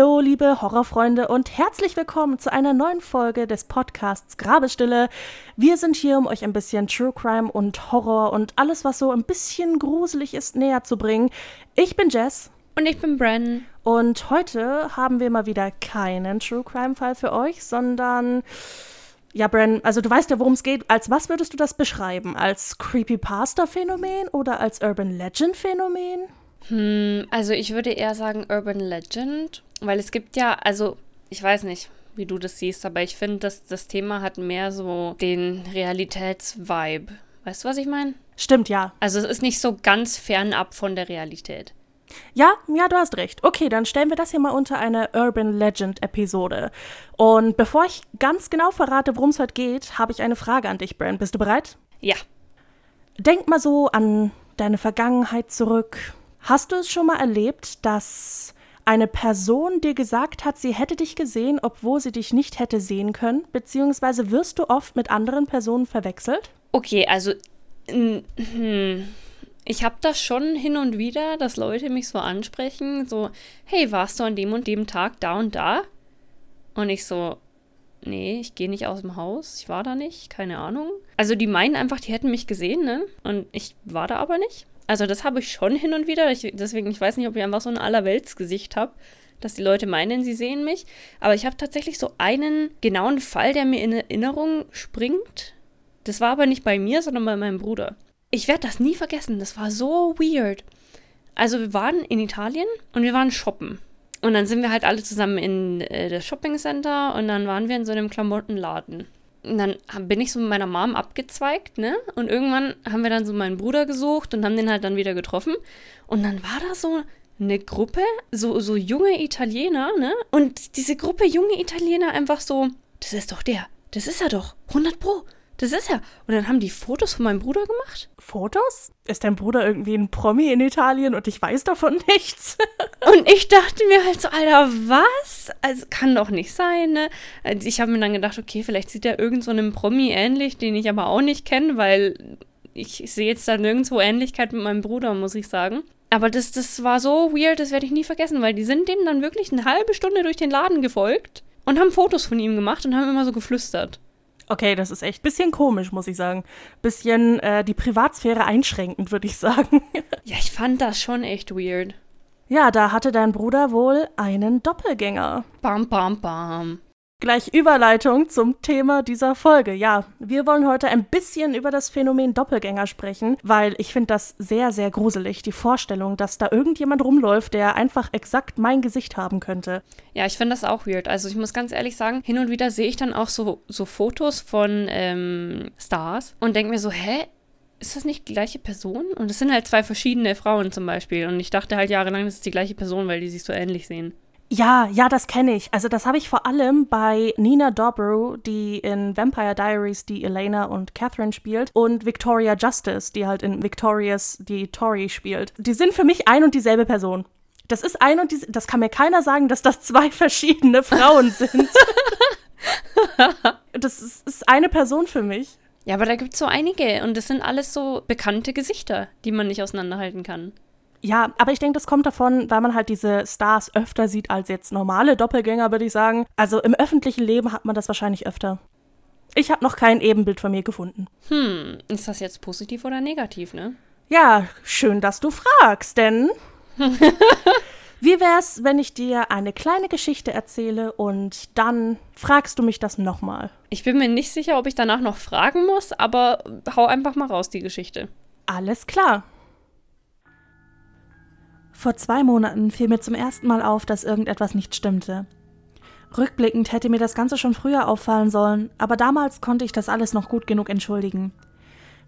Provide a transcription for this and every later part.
Hallo, liebe Horrorfreunde und herzlich willkommen zu einer neuen Folge des Podcasts Grabestille. Wir sind hier, um euch ein bisschen True Crime und Horror und alles, was so ein bisschen gruselig ist, näher zu bringen. Ich bin Jess. Und ich bin Bren. Und heute haben wir mal wieder keinen True Crime Fall für euch, sondern ja, Bren, also du weißt ja, worum es geht. Als was würdest du das beschreiben? Als Creepypasta-Phänomen oder als Urban Legend-Phänomen? Hm, also ich würde eher sagen Urban Legend, weil es gibt ja, also ich weiß nicht, wie du das siehst, aber ich finde, dass das Thema hat mehr so den Realitätsvibe. Weißt du, was ich meine? Stimmt, ja. Also es ist nicht so ganz fernab von der Realität. Ja, ja, du hast recht. Okay, dann stellen wir das hier mal unter eine Urban Legend Episode. Und bevor ich ganz genau verrate, worum es heute geht, habe ich eine Frage an dich, Brand. Bist du bereit? Ja. Denk mal so an deine Vergangenheit zurück. Hast du es schon mal erlebt, dass eine Person dir gesagt hat, sie hätte dich gesehen, obwohl sie dich nicht hätte sehen können? Beziehungsweise wirst du oft mit anderen Personen verwechselt? Okay, also hm, ich habe das schon hin und wieder, dass Leute mich so ansprechen, so, hey, warst du an dem und dem Tag da und da? Und ich so, nee, ich gehe nicht aus dem Haus, ich war da nicht, keine Ahnung. Also die meinen einfach, die hätten mich gesehen, ne? Und ich war da aber nicht. Also das habe ich schon hin und wieder. Ich, deswegen, ich weiß nicht, ob ich einfach so ein Allerweltsgesicht habe, dass die Leute meinen, sie sehen mich. Aber ich habe tatsächlich so einen genauen Fall, der mir in Erinnerung springt. Das war aber nicht bei mir, sondern bei meinem Bruder. Ich werde das nie vergessen. Das war so weird. Also wir waren in Italien und wir waren shoppen. Und dann sind wir halt alle zusammen in äh, das Shopping Center und dann waren wir in so einem Klamottenladen. Und dann bin ich so mit meiner Mom abgezweigt, ne? Und irgendwann haben wir dann so meinen Bruder gesucht und haben den halt dann wieder getroffen. Und dann war da so eine Gruppe, so, so junge Italiener, ne? Und diese Gruppe junge Italiener einfach so, das ist doch der, das ist er doch, 100 Pro, das ist er. Und dann haben die Fotos von meinem Bruder gemacht. Fotos? Ist dein Bruder irgendwie ein Promi in Italien und ich weiß davon nichts? und ich dachte mir halt so, Alter, was? Also kann doch nicht sein, ne? Also ich habe mir dann gedacht, okay, vielleicht sieht er irgend so einem Promi ähnlich, den ich aber auch nicht kenne, weil ich sehe jetzt da nirgendwo Ähnlichkeit mit meinem Bruder, muss ich sagen. Aber das, das war so weird, das werde ich nie vergessen, weil die sind dem dann wirklich eine halbe Stunde durch den Laden gefolgt und haben Fotos von ihm gemacht und haben immer so geflüstert. Okay, das ist echt ein bisschen komisch, muss ich sagen. Bisschen äh, die Privatsphäre einschränkend, würde ich sagen. ja, ich fand das schon echt weird. Ja, da hatte dein Bruder wohl einen Doppelgänger. Bam, bam, bam. Gleich Überleitung zum Thema dieser Folge. Ja, wir wollen heute ein bisschen über das Phänomen Doppelgänger sprechen, weil ich finde das sehr, sehr gruselig, die Vorstellung, dass da irgendjemand rumläuft, der einfach exakt mein Gesicht haben könnte. Ja, ich finde das auch weird. Also ich muss ganz ehrlich sagen, hin und wieder sehe ich dann auch so, so Fotos von ähm, Stars und denke mir so, hä? Ist das nicht die gleiche Person? Und es sind halt zwei verschiedene Frauen zum Beispiel. Und ich dachte halt jahrelang, das ist die gleiche Person, weil die sich so ähnlich sehen. Ja, ja, das kenne ich. Also das habe ich vor allem bei Nina Dobrew, die in Vampire Diaries die Elena und Catherine spielt, und Victoria Justice, die halt in Victorious die Tori spielt. Die sind für mich ein und dieselbe Person. Das ist ein und dieselbe, das kann mir keiner sagen, dass das zwei verschiedene Frauen sind. das ist, ist eine Person für mich. Ja, aber da gibt es so einige und das sind alles so bekannte Gesichter, die man nicht auseinanderhalten kann. Ja, aber ich denke, das kommt davon, weil man halt diese Stars öfter sieht als jetzt normale Doppelgänger, würde ich sagen. Also im öffentlichen Leben hat man das wahrscheinlich öfter. Ich habe noch kein Ebenbild von mir gefunden. Hm, ist das jetzt positiv oder negativ, ne? Ja, schön, dass du fragst, denn wie wär's, wenn ich dir eine kleine Geschichte erzähle und dann fragst du mich das nochmal? Ich bin mir nicht sicher, ob ich danach noch fragen muss, aber hau einfach mal raus die Geschichte. Alles klar. Vor zwei Monaten fiel mir zum ersten Mal auf, dass irgendetwas nicht stimmte. Rückblickend hätte mir das Ganze schon früher auffallen sollen, aber damals konnte ich das alles noch gut genug entschuldigen.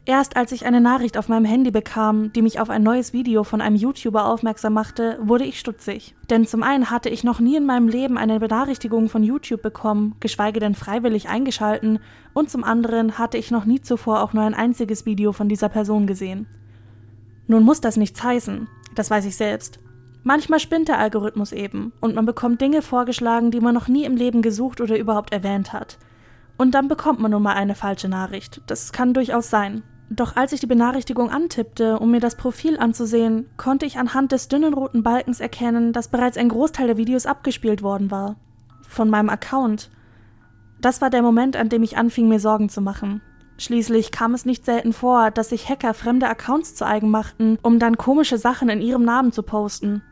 Erst als ich eine Nachricht auf meinem Handy bekam, die mich auf ein neues Video von einem YouTuber aufmerksam machte, wurde ich stutzig. Denn zum einen hatte ich noch nie in meinem Leben eine Benachrichtigung von YouTube bekommen, geschweige denn freiwillig eingeschalten, und zum anderen hatte ich noch nie zuvor auch nur ein einziges Video von dieser Person gesehen. Nun muss das nichts heißen. Das weiß ich selbst. Manchmal spinnt der Algorithmus eben und man bekommt Dinge vorgeschlagen, die man noch nie im Leben gesucht oder überhaupt erwähnt hat. Und dann bekommt man nun mal eine falsche Nachricht. Das kann durchaus sein. Doch als ich die Benachrichtigung antippte, um mir das Profil anzusehen, konnte ich anhand des dünnen roten Balkens erkennen, dass bereits ein Großteil der Videos abgespielt worden war. Von meinem Account. Das war der Moment, an dem ich anfing, mir Sorgen zu machen. Schließlich kam es nicht selten vor, dass sich Hacker fremde Accounts zu eigen machten, um dann komische Sachen in ihrem Namen zu posten.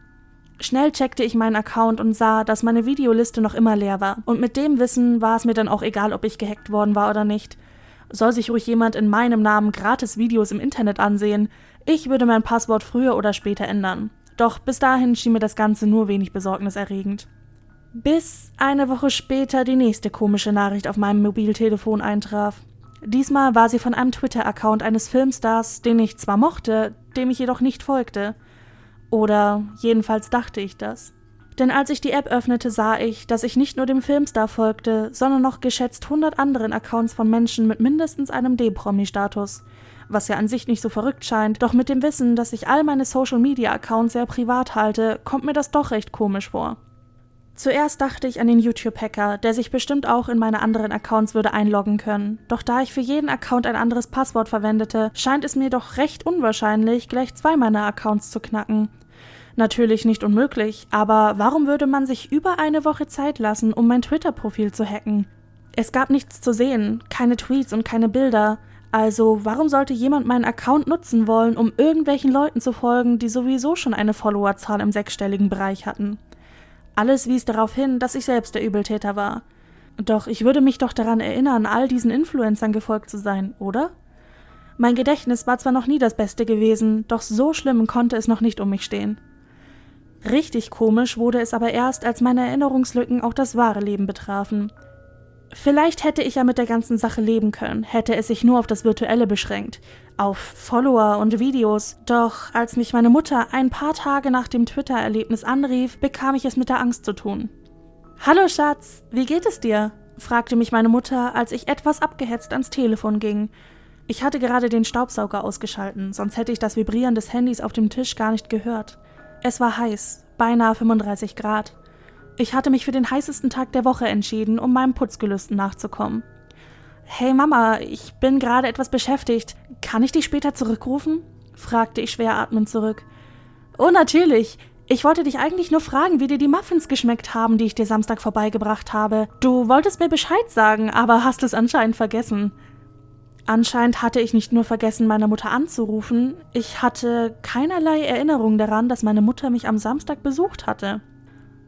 Schnell checkte ich meinen Account und sah, dass meine Videoliste noch immer leer war. Und mit dem Wissen war es mir dann auch egal, ob ich gehackt worden war oder nicht. Soll sich ruhig jemand in meinem Namen gratis Videos im Internet ansehen. Ich würde mein Passwort früher oder später ändern. Doch bis dahin schien mir das Ganze nur wenig besorgniserregend. Bis eine Woche später die nächste komische Nachricht auf meinem Mobiltelefon eintraf. Diesmal war sie von einem Twitter-Account eines Filmstars, den ich zwar mochte, dem ich jedoch nicht folgte. Oder jedenfalls dachte ich das. Denn als ich die App öffnete, sah ich, dass ich nicht nur dem Filmstar folgte, sondern noch geschätzt 100 anderen Accounts von Menschen mit mindestens einem D-Promi-Status. Was ja an sich nicht so verrückt scheint, doch mit dem Wissen, dass ich all meine Social-Media-Accounts sehr privat halte, kommt mir das doch recht komisch vor. Zuerst dachte ich an den YouTube-Hacker, der sich bestimmt auch in meine anderen Accounts würde einloggen können. Doch da ich für jeden Account ein anderes Passwort verwendete, scheint es mir doch recht unwahrscheinlich, gleich zwei meiner Accounts zu knacken. Natürlich nicht unmöglich, aber warum würde man sich über eine Woche Zeit lassen, um mein Twitter-Profil zu hacken? Es gab nichts zu sehen, keine Tweets und keine Bilder. Also warum sollte jemand meinen Account nutzen wollen, um irgendwelchen Leuten zu folgen, die sowieso schon eine Followerzahl im sechsstelligen Bereich hatten? Alles wies darauf hin, dass ich selbst der Übeltäter war. Doch ich würde mich doch daran erinnern, all diesen Influencern gefolgt zu sein, oder? Mein Gedächtnis war zwar noch nie das Beste gewesen, doch so schlimm konnte es noch nicht um mich stehen. Richtig komisch wurde es aber erst, als meine Erinnerungslücken auch das wahre Leben betrafen. Vielleicht hätte ich ja mit der ganzen Sache leben können, hätte es sich nur auf das Virtuelle beschränkt, auf Follower und Videos. Doch als mich meine Mutter ein paar Tage nach dem Twitter-Erlebnis anrief, bekam ich es mit der Angst zu tun. Hallo Schatz, wie geht es dir? fragte mich meine Mutter, als ich etwas abgehetzt ans Telefon ging. Ich hatte gerade den Staubsauger ausgeschalten, sonst hätte ich das Vibrieren des Handys auf dem Tisch gar nicht gehört. Es war heiß, beinahe 35 Grad. Ich hatte mich für den heißesten Tag der Woche entschieden, um meinem Putzgelüsten nachzukommen. Hey Mama, ich bin gerade etwas beschäftigt. Kann ich dich später zurückrufen? fragte ich schwer atmend zurück. Oh, natürlich. Ich wollte dich eigentlich nur fragen, wie dir die Muffins geschmeckt haben, die ich dir Samstag vorbeigebracht habe. Du wolltest mir Bescheid sagen, aber hast es anscheinend vergessen. Anscheinend hatte ich nicht nur vergessen, meine Mutter anzurufen, ich hatte keinerlei Erinnerung daran, dass meine Mutter mich am Samstag besucht hatte.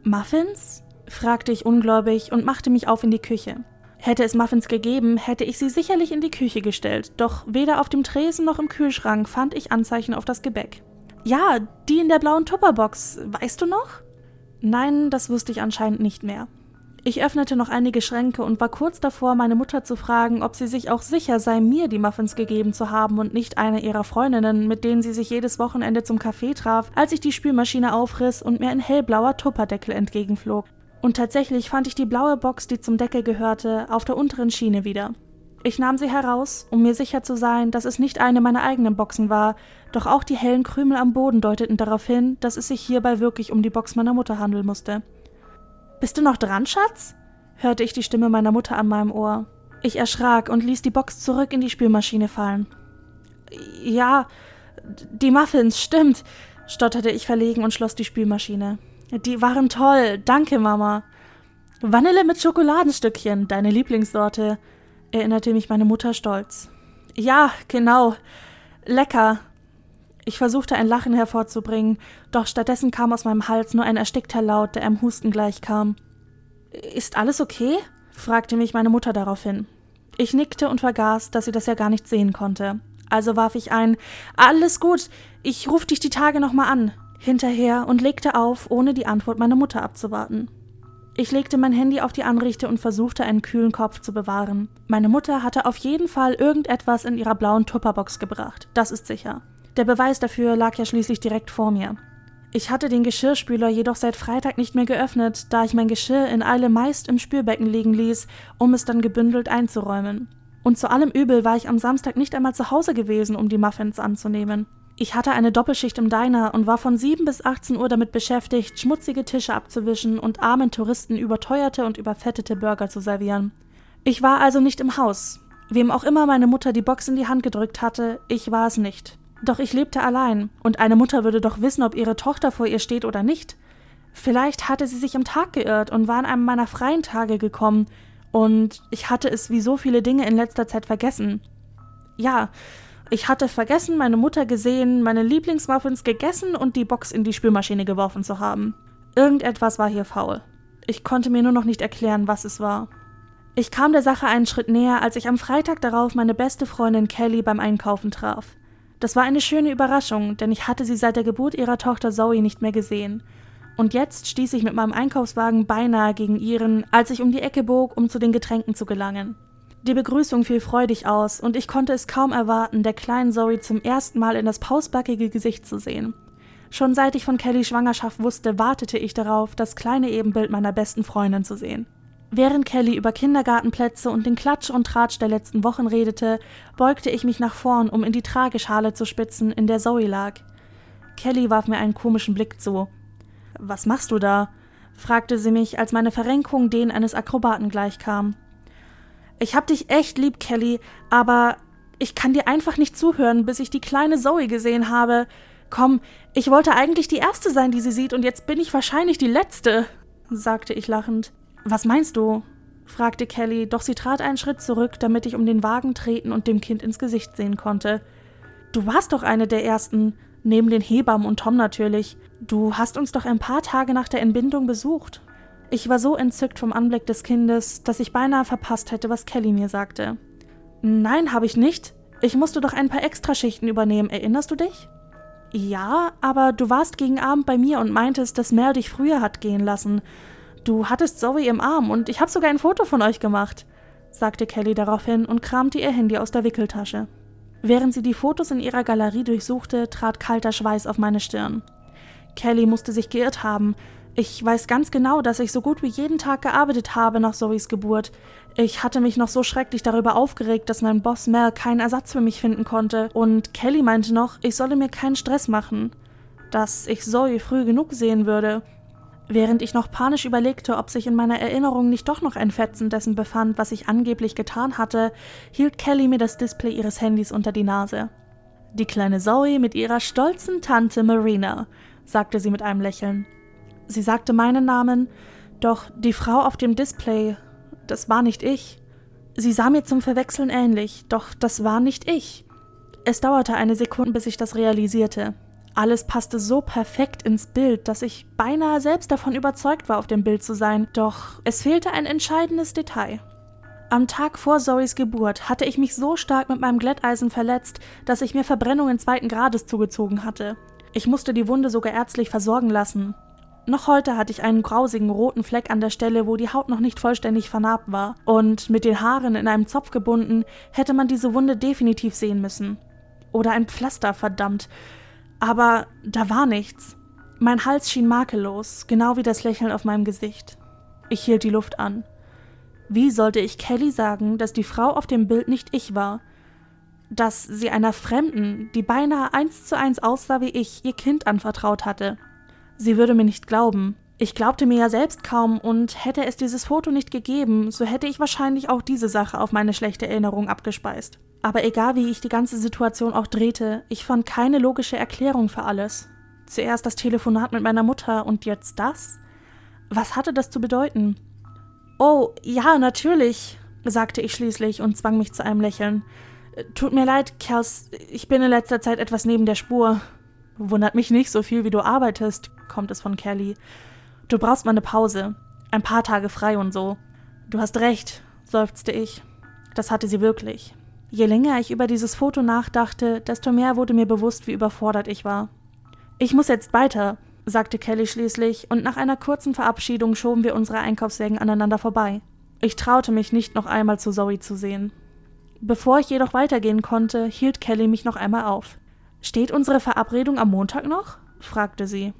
Muffins? fragte ich ungläubig und machte mich auf in die Küche. Hätte es Muffins gegeben, hätte ich sie sicherlich in die Küche gestellt, doch weder auf dem Tresen noch im Kühlschrank fand ich Anzeichen auf das Gebäck. Ja, die in der blauen Tupperbox, weißt du noch? Nein, das wusste ich anscheinend nicht mehr. Ich öffnete noch einige Schränke und war kurz davor, meine Mutter zu fragen, ob sie sich auch sicher sei, mir die Muffins gegeben zu haben und nicht eine ihrer Freundinnen, mit denen sie sich jedes Wochenende zum Café traf, als ich die Spülmaschine aufriss und mir ein hellblauer Tupperdeckel entgegenflog. Und tatsächlich fand ich die blaue Box, die zum Deckel gehörte, auf der unteren Schiene wieder. Ich nahm sie heraus, um mir sicher zu sein, dass es nicht eine meiner eigenen Boxen war, doch auch die hellen Krümel am Boden deuteten darauf hin, dass es sich hierbei wirklich um die Box meiner Mutter handeln musste. Bist du noch dran, Schatz? hörte ich die Stimme meiner Mutter an meinem Ohr. Ich erschrak und ließ die Box zurück in die Spülmaschine fallen. Ja, die Muffins, stimmt, stotterte ich verlegen und schloss die Spülmaschine. Die waren toll, danke, Mama. Vanille mit Schokoladenstückchen, deine Lieblingssorte, erinnerte mich meine Mutter stolz. Ja, genau. Lecker, ich versuchte ein Lachen hervorzubringen, doch stattdessen kam aus meinem Hals nur ein erstickter Laut, der einem Husten gleichkam. Ist alles okay? fragte mich meine Mutter daraufhin. Ich nickte und vergaß, dass sie das ja gar nicht sehen konnte. Also warf ich ein Alles gut, ich ruf dich die Tage nochmal an, hinterher und legte auf, ohne die Antwort meiner Mutter abzuwarten. Ich legte mein Handy auf die Anrichte und versuchte, einen kühlen Kopf zu bewahren. Meine Mutter hatte auf jeden Fall irgendetwas in ihrer blauen Tupperbox gebracht, das ist sicher. Der Beweis dafür lag ja schließlich direkt vor mir. Ich hatte den Geschirrspüler jedoch seit Freitag nicht mehr geöffnet, da ich mein Geschirr in Eile meist im Spülbecken liegen ließ, um es dann gebündelt einzuräumen. Und zu allem Übel war ich am Samstag nicht einmal zu Hause gewesen, um die Muffins anzunehmen. Ich hatte eine Doppelschicht im Diner und war von 7 bis 18 Uhr damit beschäftigt, schmutzige Tische abzuwischen und armen Touristen überteuerte und überfettete Burger zu servieren. Ich war also nicht im Haus, Wem auch immer meine Mutter die Box in die Hand gedrückt hatte, ich war es nicht. Doch ich lebte allein, und eine Mutter würde doch wissen, ob ihre Tochter vor ihr steht oder nicht. Vielleicht hatte sie sich im Tag geirrt und war an einem meiner freien Tage gekommen, und ich hatte es wie so viele Dinge in letzter Zeit vergessen. Ja, ich hatte vergessen, meine Mutter gesehen, meine Lieblingsmuffins gegessen und die Box in die Spülmaschine geworfen zu haben. Irgendetwas war hier faul. Ich konnte mir nur noch nicht erklären, was es war. Ich kam der Sache einen Schritt näher, als ich am Freitag darauf meine beste Freundin Kelly beim Einkaufen traf. Das war eine schöne Überraschung, denn ich hatte sie seit der Geburt ihrer Tochter Zoe nicht mehr gesehen. Und jetzt stieß ich mit meinem Einkaufswagen beinahe gegen ihren, als ich um die Ecke bog, um zu den Getränken zu gelangen. Die Begrüßung fiel freudig aus, und ich konnte es kaum erwarten, der kleinen Zoe zum ersten Mal in das pausbackige Gesicht zu sehen. Schon seit ich von Kellys Schwangerschaft wusste, wartete ich darauf, das kleine Ebenbild meiner besten Freundin zu sehen. Während Kelly über Kindergartenplätze und den Klatsch und Tratsch der letzten Wochen redete, beugte ich mich nach vorn, um in die Trageschale zu spitzen, in der Zoe lag. Kelly warf mir einen komischen Blick zu. Was machst du da? fragte sie mich, als meine Verrenkung denen eines Akrobaten gleichkam. Ich hab dich echt lieb, Kelly, aber ich kann dir einfach nicht zuhören, bis ich die kleine Zoe gesehen habe. Komm, ich wollte eigentlich die Erste sein, die sie sieht, und jetzt bin ich wahrscheinlich die Letzte, sagte ich lachend. Was meinst du? fragte Kelly, doch sie trat einen Schritt zurück, damit ich um den Wagen treten und dem Kind ins Gesicht sehen konnte. Du warst doch eine der ersten, neben den Hebammen und Tom natürlich. Du hast uns doch ein paar Tage nach der Entbindung besucht. Ich war so entzückt vom Anblick des Kindes, dass ich beinahe verpasst hätte, was Kelly mir sagte. Nein, habe ich nicht. Ich musste doch ein paar Extraschichten übernehmen, erinnerst du dich? Ja, aber du warst gegen Abend bei mir und meintest, dass Mel dich früher hat gehen lassen. Du hattest Zoe im Arm und ich habe sogar ein Foto von euch gemacht, sagte Kelly daraufhin und kramte ihr Handy aus der Wickeltasche. Während sie die Fotos in ihrer Galerie durchsuchte, trat kalter Schweiß auf meine Stirn. Kelly musste sich geirrt haben, ich weiß ganz genau, dass ich so gut wie jeden Tag gearbeitet habe nach Zoes Geburt. Ich hatte mich noch so schrecklich darüber aufgeregt, dass mein Boss Mel keinen Ersatz für mich finden konnte, und Kelly meinte noch, ich solle mir keinen Stress machen, dass ich Zoe früh genug sehen würde. Während ich noch panisch überlegte, ob sich in meiner Erinnerung nicht doch noch ein Fetzen dessen befand, was ich angeblich getan hatte, hielt Kelly mir das Display ihres Handys unter die Nase. Die kleine Zoe mit ihrer stolzen Tante Marina, sagte sie mit einem Lächeln. Sie sagte meinen Namen, doch die Frau auf dem Display, das war nicht ich. Sie sah mir zum Verwechseln ähnlich, doch das war nicht ich. Es dauerte eine Sekunde, bis ich das realisierte. Alles passte so perfekt ins Bild, dass ich beinahe selbst davon überzeugt war, auf dem Bild zu sein, doch es fehlte ein entscheidendes Detail. Am Tag vor Zoes Geburt hatte ich mich so stark mit meinem Glätteisen verletzt, dass ich mir Verbrennungen zweiten Grades zugezogen hatte. Ich musste die Wunde sogar ärztlich versorgen lassen. Noch heute hatte ich einen grausigen roten Fleck an der Stelle, wo die Haut noch nicht vollständig vernarbt war, und mit den Haaren in einem Zopf gebunden, hätte man diese Wunde definitiv sehen müssen. Oder ein Pflaster, verdammt. Aber da war nichts. Mein Hals schien makellos, genau wie das Lächeln auf meinem Gesicht. Ich hielt die Luft an. Wie sollte ich Kelly sagen, dass die Frau auf dem Bild nicht ich war? Dass sie einer Fremden, die beinahe eins zu eins aussah wie ich, ihr Kind anvertraut hatte? Sie würde mir nicht glauben. Ich glaubte mir ja selbst kaum, und hätte es dieses Foto nicht gegeben, so hätte ich wahrscheinlich auch diese Sache auf meine schlechte Erinnerung abgespeist. Aber egal wie ich die ganze Situation auch drehte, ich fand keine logische Erklärung für alles. Zuerst das Telefonat mit meiner Mutter und jetzt das? Was hatte das zu bedeuten? Oh, ja, natürlich, sagte ich schließlich und zwang mich zu einem Lächeln. Tut mir leid, Kers, ich bin in letzter Zeit etwas neben der Spur. Wundert mich nicht so viel, wie du arbeitest, kommt es von Kelly. Du brauchst mal eine Pause. Ein paar Tage frei und so. Du hast recht, seufzte ich. Das hatte sie wirklich. Je länger ich über dieses Foto nachdachte, desto mehr wurde mir bewusst, wie überfordert ich war. Ich muss jetzt weiter, sagte Kelly schließlich, und nach einer kurzen Verabschiedung schoben wir unsere Einkaufswägen aneinander vorbei. Ich traute mich nicht noch einmal zu Zoe zu sehen. Bevor ich jedoch weitergehen konnte, hielt Kelly mich noch einmal auf. Steht unsere Verabredung am Montag noch? fragte sie.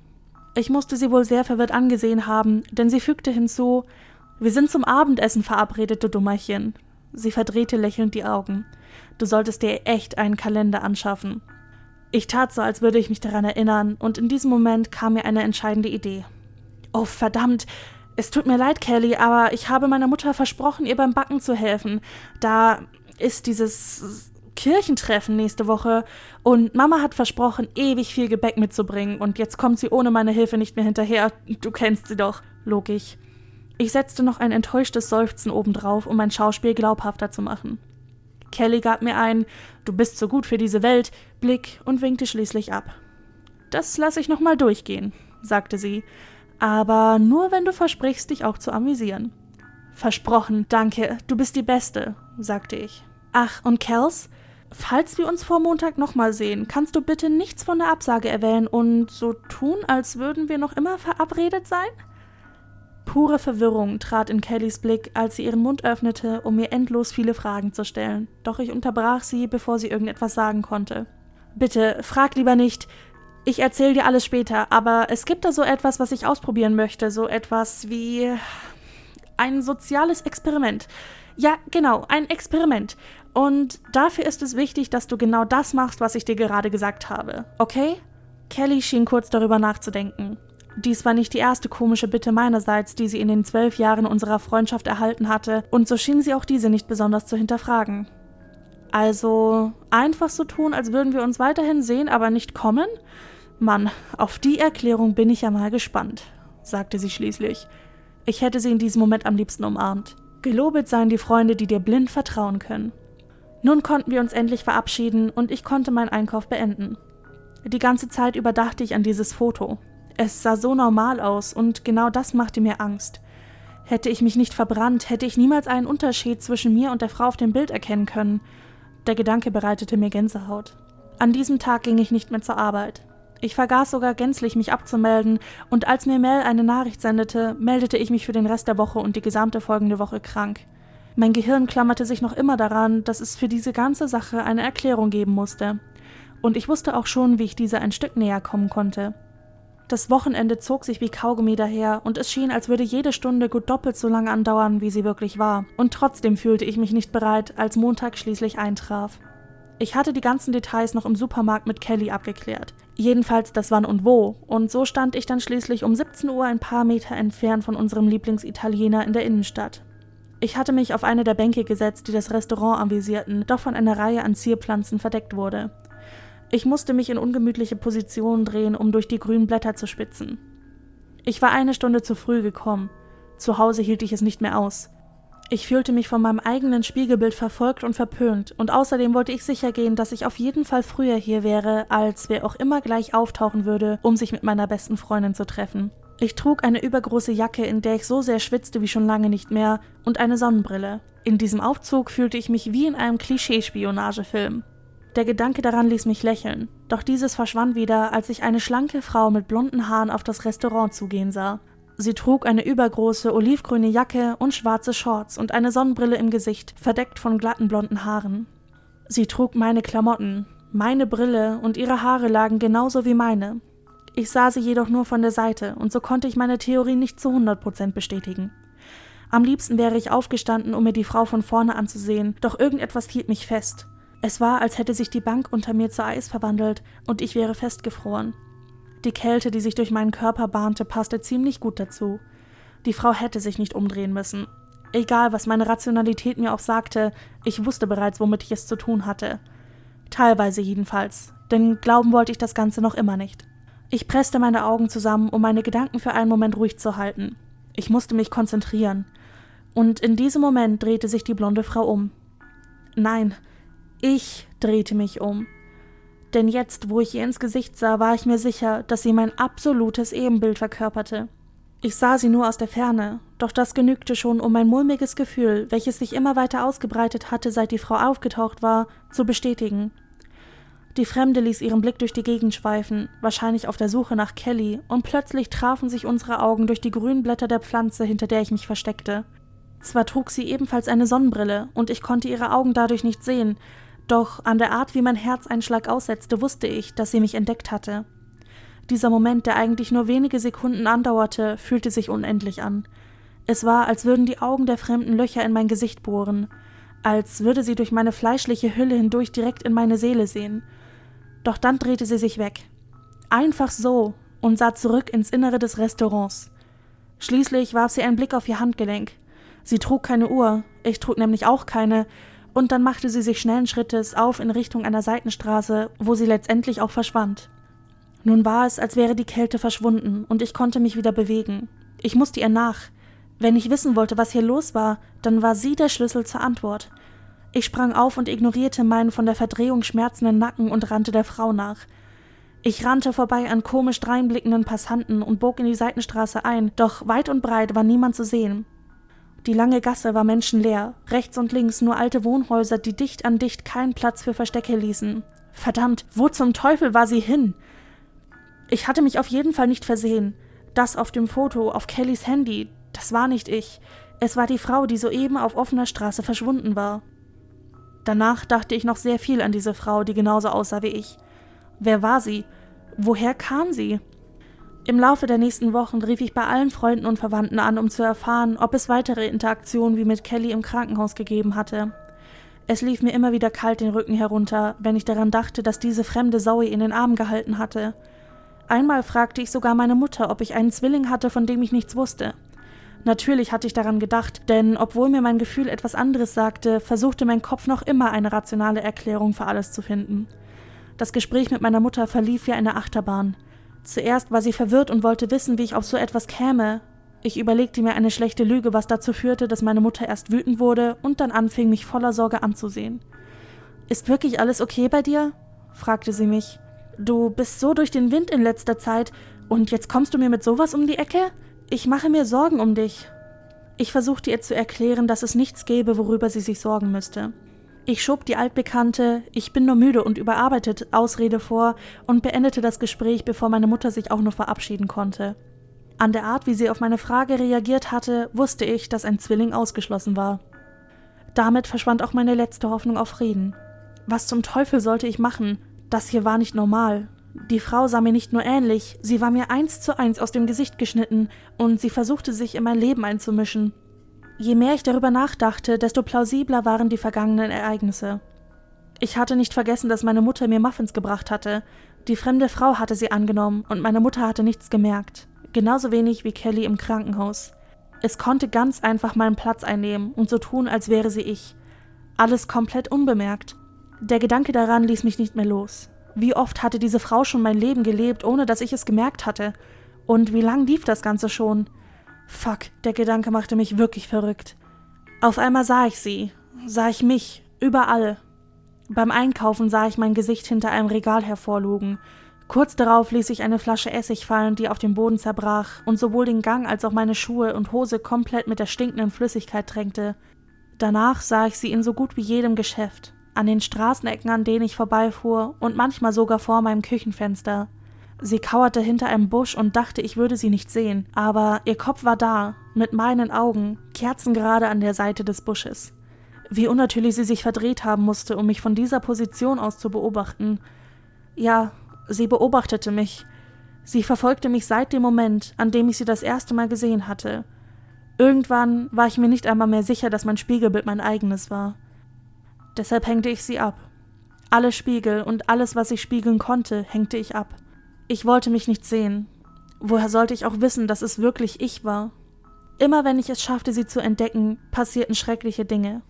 Ich musste sie wohl sehr verwirrt angesehen haben, denn sie fügte hinzu Wir sind zum Abendessen verabredet, du Dummerchen. Sie verdrehte lächelnd die Augen. Du solltest dir echt einen Kalender anschaffen. Ich tat so, als würde ich mich daran erinnern, und in diesem Moment kam mir eine entscheidende Idee. Oh, verdammt. Es tut mir leid, Kelly, aber ich habe meiner Mutter versprochen, ihr beim Backen zu helfen. Da ist dieses Kirchentreffen nächste Woche und Mama hat versprochen, ewig viel Gebäck mitzubringen und jetzt kommt sie ohne meine Hilfe nicht mehr hinterher. Du kennst sie doch. Log ich. Ich setzte noch ein enttäuschtes Seufzen obendrauf, um mein Schauspiel glaubhafter zu machen. Kelly gab mir ein Du bist so gut für diese Welt Blick und winkte schließlich ab. Das lasse ich nochmal durchgehen, sagte sie, aber nur wenn du versprichst, dich auch zu amüsieren. Versprochen, danke, du bist die Beste, sagte ich. Ach, und Kels, falls wir uns vor Montag nochmal sehen, kannst du bitte nichts von der Absage erwähnen und so tun, als würden wir noch immer verabredet sein? Pure Verwirrung trat in Kellys Blick, als sie ihren Mund öffnete, um mir endlos viele Fragen zu stellen, doch ich unterbrach sie, bevor sie irgendetwas sagen konnte. Bitte, frag lieber nicht. Ich erzähl dir alles später, aber es gibt da so etwas, was ich ausprobieren möchte, so etwas wie ein soziales Experiment. Ja, genau, ein Experiment. Und dafür ist es wichtig, dass du genau das machst, was ich dir gerade gesagt habe, okay? Kelly schien kurz darüber nachzudenken. Dies war nicht die erste komische Bitte meinerseits, die sie in den zwölf Jahren unserer Freundschaft erhalten hatte, und so schien sie auch diese nicht besonders zu hinterfragen. Also einfach so tun, als würden wir uns weiterhin sehen, aber nicht kommen? Mann, auf die Erklärung bin ich ja mal gespannt, sagte sie schließlich. Ich hätte sie in diesem Moment am liebsten umarmt. Gelobet seien die Freunde, die dir blind vertrauen können. Nun konnten wir uns endlich verabschieden und ich konnte meinen Einkauf beenden. Die ganze Zeit über dachte ich an dieses Foto, es sah so normal aus und genau das machte mir Angst. Hätte ich mich nicht verbrannt, hätte ich niemals einen Unterschied zwischen mir und der Frau auf dem Bild erkennen können. Der Gedanke bereitete mir Gänsehaut. An diesem Tag ging ich nicht mehr zur Arbeit. Ich vergaß sogar gänzlich, mich abzumelden, und als mir Mel eine Nachricht sendete, meldete ich mich für den Rest der Woche und die gesamte folgende Woche krank. Mein Gehirn klammerte sich noch immer daran, dass es für diese ganze Sache eine Erklärung geben musste. Und ich wusste auch schon, wie ich dieser ein Stück näher kommen konnte. Das Wochenende zog sich wie Kaugummi daher, und es schien, als würde jede Stunde gut doppelt so lange andauern, wie sie wirklich war. Und trotzdem fühlte ich mich nicht bereit, als Montag schließlich eintraf. Ich hatte die ganzen Details noch im Supermarkt mit Kelly abgeklärt. Jedenfalls das wann und wo. Und so stand ich dann schließlich um 17 Uhr ein paar Meter entfernt von unserem Lieblingsitaliener in der Innenstadt. Ich hatte mich auf eine der Bänke gesetzt, die das Restaurant anvisierten, doch von einer Reihe an Zierpflanzen verdeckt wurde. Ich musste mich in ungemütliche Positionen drehen, um durch die grünen Blätter zu spitzen. Ich war eine Stunde zu früh gekommen. Zu Hause hielt ich es nicht mehr aus. Ich fühlte mich von meinem eigenen Spiegelbild verfolgt und verpönt, und außerdem wollte ich sicher gehen, dass ich auf jeden Fall früher hier wäre, als wer auch immer gleich auftauchen würde, um sich mit meiner besten Freundin zu treffen. Ich trug eine übergroße Jacke, in der ich so sehr schwitzte wie schon lange nicht mehr, und eine Sonnenbrille. In diesem Aufzug fühlte ich mich wie in einem Klischeespionagefilm. Der Gedanke daran ließ mich lächeln, doch dieses verschwand wieder, als ich eine schlanke Frau mit blonden Haaren auf das Restaurant zugehen sah. Sie trug eine übergroße olivgrüne Jacke und schwarze Shorts und eine Sonnenbrille im Gesicht, verdeckt von glatten blonden Haaren. Sie trug meine Klamotten, meine Brille und ihre Haare lagen genauso wie meine. Ich sah sie jedoch nur von der Seite und so konnte ich meine Theorie nicht zu 100% bestätigen. Am liebsten wäre ich aufgestanden, um mir die Frau von vorne anzusehen, doch irgendetwas hielt mich fest. Es war, als hätte sich die Bank unter mir zu Eis verwandelt und ich wäre festgefroren. Die Kälte, die sich durch meinen Körper bahnte, passte ziemlich gut dazu. Die Frau hätte sich nicht umdrehen müssen. Egal, was meine Rationalität mir auch sagte, ich wusste bereits, womit ich es zu tun hatte. Teilweise jedenfalls, denn glauben wollte ich das Ganze noch immer nicht. Ich presste meine Augen zusammen, um meine Gedanken für einen Moment ruhig zu halten. Ich musste mich konzentrieren. Und in diesem Moment drehte sich die blonde Frau um. Nein, ich drehte mich um. Denn jetzt, wo ich ihr ins Gesicht sah, war ich mir sicher, dass sie mein absolutes Ebenbild verkörperte. Ich sah sie nur aus der Ferne, doch das genügte schon, um mein mulmiges Gefühl, welches sich immer weiter ausgebreitet hatte, seit die Frau aufgetaucht war, zu bestätigen. Die Fremde ließ ihren Blick durch die Gegend schweifen, wahrscheinlich auf der Suche nach Kelly, und plötzlich trafen sich unsere Augen durch die grünen Blätter der Pflanze, hinter der ich mich versteckte. Zwar trug sie ebenfalls eine Sonnenbrille, und ich konnte ihre Augen dadurch nicht sehen, doch an der Art, wie mein Herzeinschlag aussetzte, wusste ich, dass sie mich entdeckt hatte. Dieser Moment, der eigentlich nur wenige Sekunden andauerte, fühlte sich unendlich an. Es war, als würden die Augen der Fremden Löcher in mein Gesicht bohren, als würde sie durch meine fleischliche Hülle hindurch direkt in meine Seele sehen. Doch dann drehte sie sich weg. Einfach so und sah zurück ins Innere des Restaurants. Schließlich warf sie einen Blick auf ihr Handgelenk. Sie trug keine Uhr, ich trug nämlich auch keine, und dann machte sie sich schnellen Schrittes auf in Richtung einer Seitenstraße, wo sie letztendlich auch verschwand. Nun war es, als wäre die Kälte verschwunden und ich konnte mich wieder bewegen. Ich musste ihr nach. Wenn ich wissen wollte, was hier los war, dann war sie der Schlüssel zur Antwort. Ich sprang auf und ignorierte meinen von der Verdrehung schmerzenden Nacken und rannte der Frau nach. Ich rannte vorbei an komisch dreinblickenden Passanten und bog in die Seitenstraße ein, doch weit und breit war niemand zu sehen. Die lange Gasse war menschenleer, rechts und links nur alte Wohnhäuser, die dicht an dicht keinen Platz für Verstecke ließen. Verdammt, wo zum Teufel war sie hin? Ich hatte mich auf jeden Fall nicht versehen. Das auf dem Foto, auf Kellys Handy, das war nicht ich. Es war die Frau, die soeben auf offener Straße verschwunden war. Danach dachte ich noch sehr viel an diese Frau, die genauso aussah wie ich. Wer war sie? Woher kam sie? Im Laufe der nächsten Wochen rief ich bei allen Freunden und Verwandten an, um zu erfahren, ob es weitere Interaktionen wie mit Kelly im Krankenhaus gegeben hatte. Es lief mir immer wieder kalt den Rücken herunter, wenn ich daran dachte, dass diese fremde Zoe in den Arm gehalten hatte. Einmal fragte ich sogar meine Mutter, ob ich einen Zwilling hatte, von dem ich nichts wusste. Natürlich hatte ich daran gedacht, denn obwohl mir mein Gefühl etwas anderes sagte, versuchte mein Kopf noch immer eine rationale Erklärung für alles zu finden. Das Gespräch mit meiner Mutter verlief wie eine Achterbahn. Zuerst war sie verwirrt und wollte wissen, wie ich auf so etwas käme. Ich überlegte mir eine schlechte Lüge, was dazu führte, dass meine Mutter erst wütend wurde und dann anfing, mich voller Sorge anzusehen. Ist wirklich alles okay bei dir? fragte sie mich. Du bist so durch den Wind in letzter Zeit und jetzt kommst du mir mit sowas um die Ecke? Ich mache mir Sorgen um dich. Ich versuchte ihr zu erklären, dass es nichts gäbe, worüber sie sich sorgen müsste. Ich schob die altbekannte Ich bin nur müde und überarbeitet Ausrede vor und beendete das Gespräch, bevor meine Mutter sich auch nur verabschieden konnte. An der Art, wie sie auf meine Frage reagiert hatte, wusste ich, dass ein Zwilling ausgeschlossen war. Damit verschwand auch meine letzte Hoffnung auf Frieden. Was zum Teufel sollte ich machen? Das hier war nicht normal. Die Frau sah mir nicht nur ähnlich, sie war mir eins zu eins aus dem Gesicht geschnitten und sie versuchte sich in mein Leben einzumischen. Je mehr ich darüber nachdachte, desto plausibler waren die vergangenen Ereignisse. Ich hatte nicht vergessen, dass meine Mutter mir Muffins gebracht hatte. Die fremde Frau hatte sie angenommen und meine Mutter hatte nichts gemerkt. Genauso wenig wie Kelly im Krankenhaus. Es konnte ganz einfach meinen Platz einnehmen und so tun, als wäre sie ich. Alles komplett unbemerkt. Der Gedanke daran ließ mich nicht mehr los. Wie oft hatte diese Frau schon mein Leben gelebt, ohne dass ich es gemerkt hatte? Und wie lang lief das Ganze schon? Fuck, der Gedanke machte mich wirklich verrückt. Auf einmal sah ich sie, sah ich mich, überall. Beim Einkaufen sah ich mein Gesicht hinter einem Regal hervorlugen. Kurz darauf ließ ich eine Flasche Essig fallen, die auf dem Boden zerbrach und sowohl den Gang als auch meine Schuhe und Hose komplett mit der stinkenden Flüssigkeit tränkte. Danach sah ich sie in so gut wie jedem Geschäft an den Straßenecken, an denen ich vorbeifuhr und manchmal sogar vor meinem Küchenfenster. Sie kauerte hinter einem Busch und dachte, ich würde sie nicht sehen, aber ihr Kopf war da, mit meinen Augen, kerzengerade an der Seite des Busches. Wie unnatürlich sie sich verdreht haben musste, um mich von dieser Position aus zu beobachten. Ja, sie beobachtete mich. Sie verfolgte mich seit dem Moment, an dem ich sie das erste Mal gesehen hatte. Irgendwann war ich mir nicht einmal mehr sicher, dass mein Spiegelbild mein eigenes war. Deshalb hängte ich sie ab. Alle Spiegel und alles, was ich spiegeln konnte, hängte ich ab. Ich wollte mich nicht sehen. Woher sollte ich auch wissen, dass es wirklich ich war? Immer wenn ich es schaffte, sie zu entdecken, passierten schreckliche Dinge.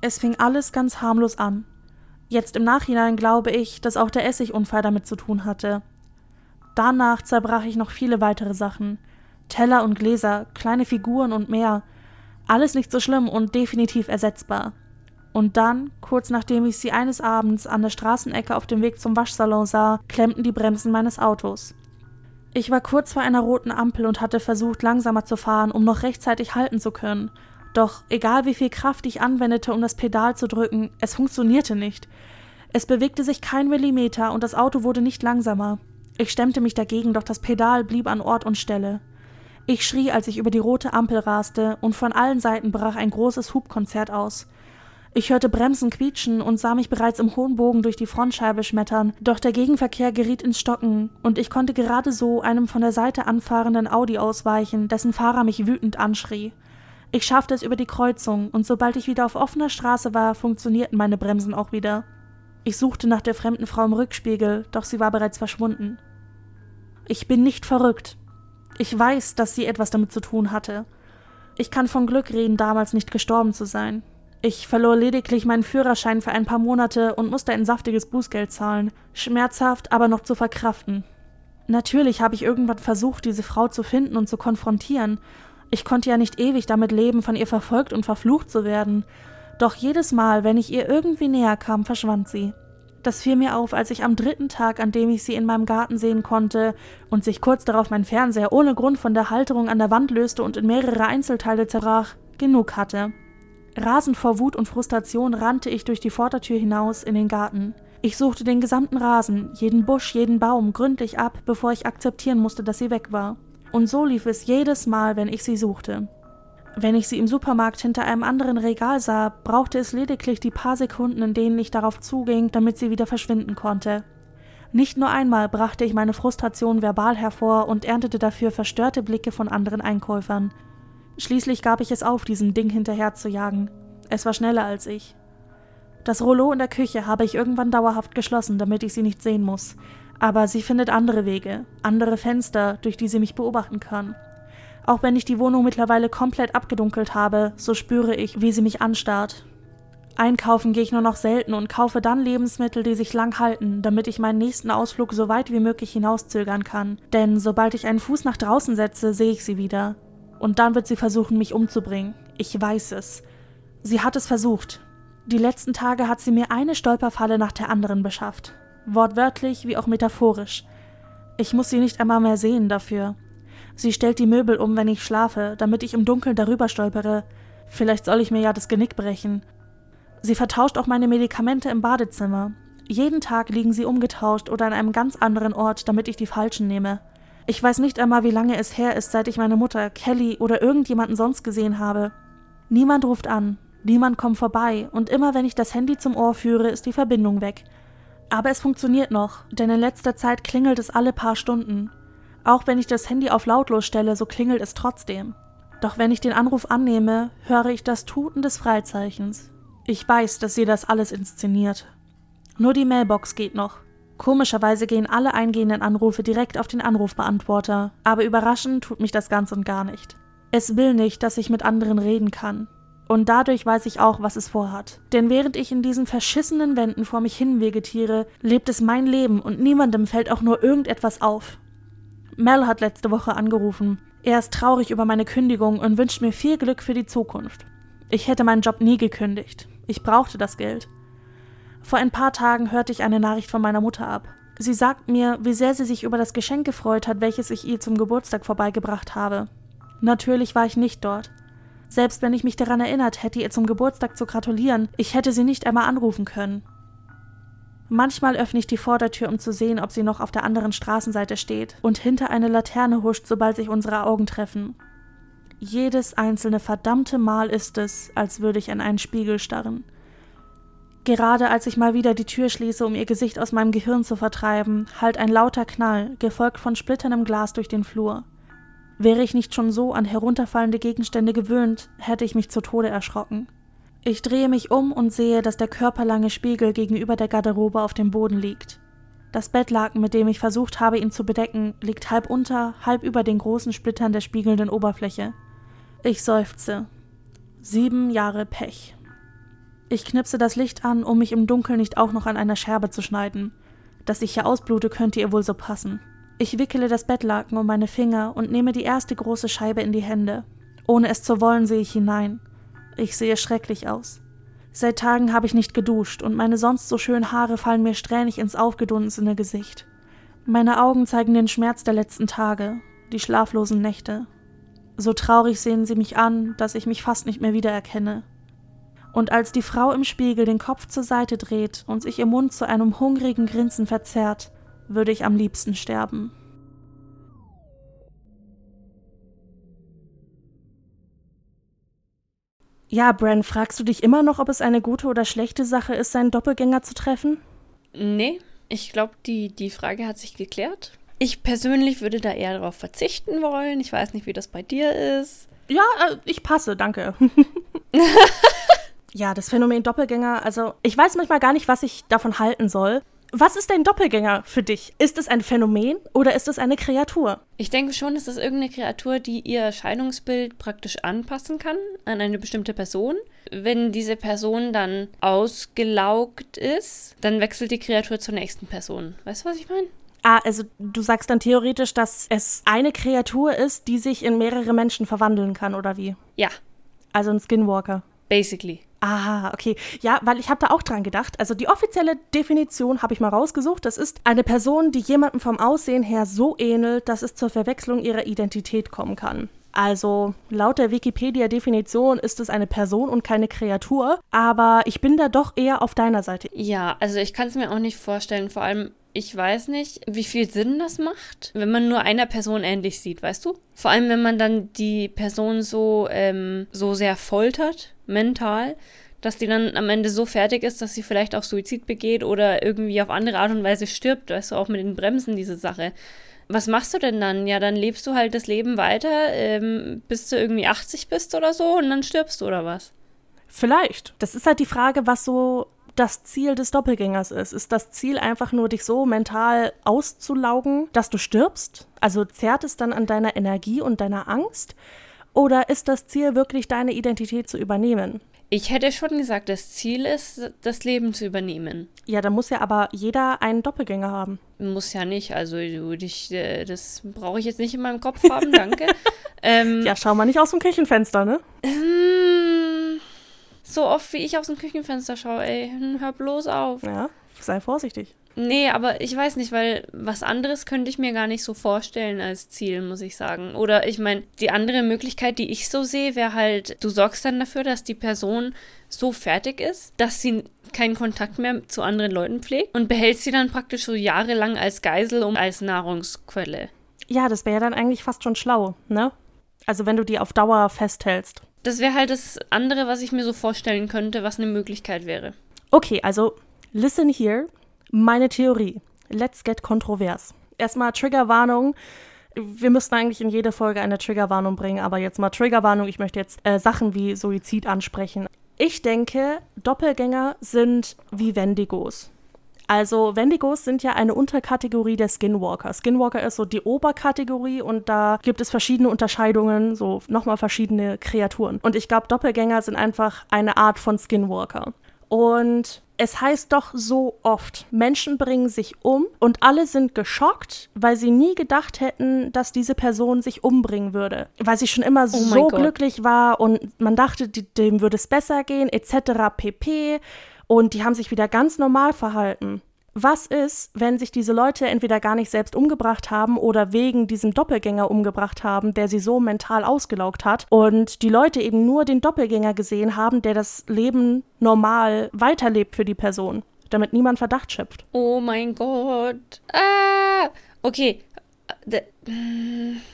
Es fing alles ganz harmlos an. Jetzt im Nachhinein glaube ich, dass auch der Essigunfall damit zu tun hatte. Danach zerbrach ich noch viele weitere Sachen. Teller und Gläser, kleine Figuren und mehr. Alles nicht so schlimm und definitiv ersetzbar. Und dann, kurz nachdem ich sie eines Abends an der Straßenecke auf dem Weg zum Waschsalon sah, klemmten die Bremsen meines Autos. Ich war kurz vor einer roten Ampel und hatte versucht, langsamer zu fahren, um noch rechtzeitig halten zu können. Doch egal wie viel Kraft ich anwendete, um das Pedal zu drücken, es funktionierte nicht. Es bewegte sich kein Millimeter und das Auto wurde nicht langsamer. Ich stemmte mich dagegen, doch das Pedal blieb an Ort und Stelle. Ich schrie, als ich über die rote Ampel raste, und von allen Seiten brach ein großes Hubkonzert aus. Ich hörte Bremsen quietschen und sah mich bereits im hohen Bogen durch die Frontscheibe schmettern, doch der Gegenverkehr geriet ins Stocken und ich konnte gerade so einem von der Seite anfahrenden Audi ausweichen, dessen Fahrer mich wütend anschrie. Ich schaffte es über die Kreuzung und sobald ich wieder auf offener Straße war, funktionierten meine Bremsen auch wieder. Ich suchte nach der fremden Frau im Rückspiegel, doch sie war bereits verschwunden. Ich bin nicht verrückt. Ich weiß, dass sie etwas damit zu tun hatte. Ich kann von Glück reden, damals nicht gestorben zu sein. Ich verlor lediglich meinen Führerschein für ein paar Monate und musste ein saftiges Bußgeld zahlen. Schmerzhaft, aber noch zu verkraften. Natürlich habe ich irgendwann versucht, diese Frau zu finden und zu konfrontieren. Ich konnte ja nicht ewig damit leben, von ihr verfolgt und verflucht zu werden. Doch jedes Mal, wenn ich ihr irgendwie näher kam, verschwand sie. Das fiel mir auf, als ich am dritten Tag, an dem ich sie in meinem Garten sehen konnte und sich kurz darauf mein Fernseher ohne Grund von der Halterung an der Wand löste und in mehrere Einzelteile zerbrach, genug hatte. Rasend vor Wut und Frustration rannte ich durch die Vordertür hinaus in den Garten. Ich suchte den gesamten Rasen, jeden Busch, jeden Baum gründlich ab, bevor ich akzeptieren musste, dass sie weg war. Und so lief es jedes Mal, wenn ich sie suchte. Wenn ich sie im Supermarkt hinter einem anderen Regal sah, brauchte es lediglich die paar Sekunden, in denen ich darauf zuging, damit sie wieder verschwinden konnte. Nicht nur einmal brachte ich meine Frustration verbal hervor und erntete dafür verstörte Blicke von anderen Einkäufern. Schließlich gab ich es auf, diesem Ding hinterher zu jagen. Es war schneller als ich. Das Rollo in der Küche habe ich irgendwann dauerhaft geschlossen, damit ich sie nicht sehen muss. Aber sie findet andere Wege, andere Fenster, durch die sie mich beobachten kann. Auch wenn ich die Wohnung mittlerweile komplett abgedunkelt habe, so spüre ich, wie sie mich anstarrt. Einkaufen gehe ich nur noch selten und kaufe dann Lebensmittel, die sich lang halten, damit ich meinen nächsten Ausflug so weit wie möglich hinauszögern kann. Denn sobald ich einen Fuß nach draußen setze, sehe ich sie wieder. Und dann wird sie versuchen, mich umzubringen. Ich weiß es. Sie hat es versucht, die letzten Tage hat sie mir eine Stolperfalle nach der anderen beschafft. Wortwörtlich wie auch metaphorisch. Ich muss sie nicht einmal mehr sehen dafür. Sie stellt die Möbel um, wenn ich schlafe, damit ich im Dunkeln darüber stolpere. Vielleicht soll ich mir ja das Genick brechen. Sie vertauscht auch meine Medikamente im Badezimmer. Jeden Tag liegen sie umgetauscht oder an einem ganz anderen Ort, damit ich die falschen nehme. Ich weiß nicht einmal, wie lange es her ist, seit ich meine Mutter, Kelly oder irgendjemanden sonst gesehen habe. Niemand ruft an, Niemand kommt vorbei und immer wenn ich das Handy zum Ohr führe, ist die Verbindung weg. Aber es funktioniert noch, denn in letzter Zeit klingelt es alle paar Stunden. Auch wenn ich das Handy auf lautlos stelle, so klingelt es trotzdem. Doch wenn ich den Anruf annehme, höre ich das Tuten des Freizeichens. Ich weiß, dass sie das alles inszeniert. Nur die Mailbox geht noch. Komischerweise gehen alle eingehenden Anrufe direkt auf den Anrufbeantworter, aber überraschend tut mich das ganz und gar nicht. Es will nicht, dass ich mit anderen reden kann. Und dadurch weiß ich auch, was es vorhat. Denn während ich in diesen verschissenen Wänden vor mich hin vegetiere, lebt es mein Leben und niemandem fällt auch nur irgendetwas auf. Mel hat letzte Woche angerufen. Er ist traurig über meine Kündigung und wünscht mir viel Glück für die Zukunft. Ich hätte meinen Job nie gekündigt. Ich brauchte das Geld. Vor ein paar Tagen hörte ich eine Nachricht von meiner Mutter ab. Sie sagt mir, wie sehr sie sich über das Geschenk gefreut hat, welches ich ihr zum Geburtstag vorbeigebracht habe. Natürlich war ich nicht dort. Selbst wenn ich mich daran erinnert hätte, ihr zum Geburtstag zu gratulieren, ich hätte sie nicht einmal anrufen können. Manchmal öffne ich die Vordertür, um zu sehen, ob sie noch auf der anderen Straßenseite steht und hinter eine Laterne huscht, sobald sich unsere Augen treffen. Jedes einzelne verdammte Mal ist es, als würde ich in einen Spiegel starren. Gerade als ich mal wieder die Tür schließe, um ihr Gesicht aus meinem Gehirn zu vertreiben, hallt ein lauter Knall, gefolgt von splitterndem Glas durch den Flur. Wäre ich nicht schon so an herunterfallende Gegenstände gewöhnt, hätte ich mich zu Tode erschrocken. Ich drehe mich um und sehe, dass der körperlange Spiegel gegenüber der Garderobe auf dem Boden liegt. Das Bettlaken, mit dem ich versucht habe, ihn zu bedecken, liegt halb unter, halb über den großen Splittern der spiegelnden Oberfläche. Ich seufze. Sieben Jahre Pech. Ich knipse das Licht an, um mich im Dunkeln nicht auch noch an einer Scherbe zu schneiden. Dass ich hier ausblute, könnte ihr wohl so passen. Ich wickele das Bettlaken um meine Finger und nehme die erste große Scheibe in die Hände. Ohne es zu wollen, sehe ich hinein. Ich sehe schrecklich aus. Seit Tagen habe ich nicht geduscht und meine sonst so schönen Haare fallen mir strähnig ins aufgedunsene Gesicht. Meine Augen zeigen den Schmerz der letzten Tage, die schlaflosen Nächte. So traurig sehen sie mich an, dass ich mich fast nicht mehr wiedererkenne. Und als die Frau im Spiegel den Kopf zur Seite dreht und sich ihr Mund zu einem hungrigen Grinsen verzerrt, würde ich am liebsten sterben. Ja, Bran, fragst du dich immer noch, ob es eine gute oder schlechte Sache ist, seinen Doppelgänger zu treffen? Nee, ich glaube, die, die Frage hat sich geklärt. Ich persönlich würde da eher darauf verzichten wollen. Ich weiß nicht, wie das bei dir ist. Ja, äh, ich passe, danke. ja, das Phänomen Doppelgänger, also ich weiß manchmal gar nicht, was ich davon halten soll. Was ist ein Doppelgänger für dich? Ist es ein Phänomen oder ist es eine Kreatur? Ich denke schon, es ist irgendeine Kreatur, die ihr Erscheinungsbild praktisch anpassen kann an eine bestimmte Person. Wenn diese Person dann ausgelaugt ist, dann wechselt die Kreatur zur nächsten Person. Weißt du, was ich meine? Ah, also du sagst dann theoretisch, dass es eine Kreatur ist, die sich in mehrere Menschen verwandeln kann, oder wie? Ja. Also ein Skinwalker. Basically. Ah, okay. Ja, weil ich habe da auch dran gedacht. Also die offizielle Definition habe ich mal rausgesucht. Das ist eine Person, die jemandem vom Aussehen her so ähnelt, dass es zur Verwechslung ihrer Identität kommen kann. Also laut der Wikipedia-Definition ist es eine Person und keine Kreatur, aber ich bin da doch eher auf deiner Seite. Ja, also ich kann es mir auch nicht vorstellen. Vor allem, ich weiß nicht, wie viel Sinn das macht, wenn man nur einer Person ähnlich sieht, weißt du? Vor allem, wenn man dann die Person so, ähm, so sehr foltert, mental, dass die dann am Ende so fertig ist, dass sie vielleicht auch Suizid begeht oder irgendwie auf andere Art und Weise stirbt, weißt du, auch mit den Bremsen diese Sache. Was machst du denn dann? Ja, dann lebst du halt das Leben weiter, ähm, bis du irgendwie 80 bist oder so und dann stirbst du oder was? Vielleicht. Das ist halt die Frage, was so das Ziel des Doppelgängers ist. Ist das Ziel einfach nur, dich so mental auszulaugen, dass du stirbst? Also zerrt es dann an deiner Energie und deiner Angst? Oder ist das Ziel wirklich, deine Identität zu übernehmen? Ich hätte schon gesagt, das Ziel ist, das Leben zu übernehmen. Ja, da muss ja aber jeder einen Doppelgänger haben. Muss ja nicht. Also ich, äh, das brauche ich jetzt nicht in meinem Kopf haben, danke. ähm, ja, schau mal nicht aus dem Küchenfenster, ne? Ähm, so oft wie ich aus dem Küchenfenster schaue, ey, hör bloß auf. Ja, sei vorsichtig. Nee, aber ich weiß nicht, weil was anderes könnte ich mir gar nicht so vorstellen als Ziel, muss ich sagen. Oder ich meine, die andere Möglichkeit, die ich so sehe, wäre halt, du sorgst dann dafür, dass die Person so fertig ist, dass sie keinen Kontakt mehr zu anderen Leuten pflegt und behältst sie dann praktisch so jahrelang als Geisel und als Nahrungsquelle. Ja, das wäre ja dann eigentlich fast schon schlau, ne? Also wenn du die auf Dauer festhältst. Das wäre halt das andere, was ich mir so vorstellen könnte, was eine Möglichkeit wäre. Okay, also listen here. Meine Theorie. Let's get kontrovers. Erstmal Triggerwarnung. Wir müssten eigentlich in jede Folge eine Triggerwarnung bringen, aber jetzt mal Triggerwarnung. Ich möchte jetzt äh, Sachen wie Suizid ansprechen. Ich denke, Doppelgänger sind wie Wendigos. Also Wendigos sind ja eine Unterkategorie der Skinwalker. Skinwalker ist so die Oberkategorie und da gibt es verschiedene Unterscheidungen, so nochmal verschiedene Kreaturen. Und ich glaube, Doppelgänger sind einfach eine Art von Skinwalker. Und es heißt doch so oft, Menschen bringen sich um und alle sind geschockt, weil sie nie gedacht hätten, dass diese Person sich umbringen würde. Weil sie schon immer oh so glücklich war und man dachte, dem würde es besser gehen, etc. pp. Und die haben sich wieder ganz normal verhalten. Was ist, wenn sich diese Leute entweder gar nicht selbst umgebracht haben oder wegen diesem Doppelgänger umgebracht haben, der sie so mental ausgelaugt hat und die Leute eben nur den Doppelgänger gesehen haben, der das Leben normal weiterlebt für die Person, damit niemand Verdacht schöpft? Oh mein Gott. Ah! Okay.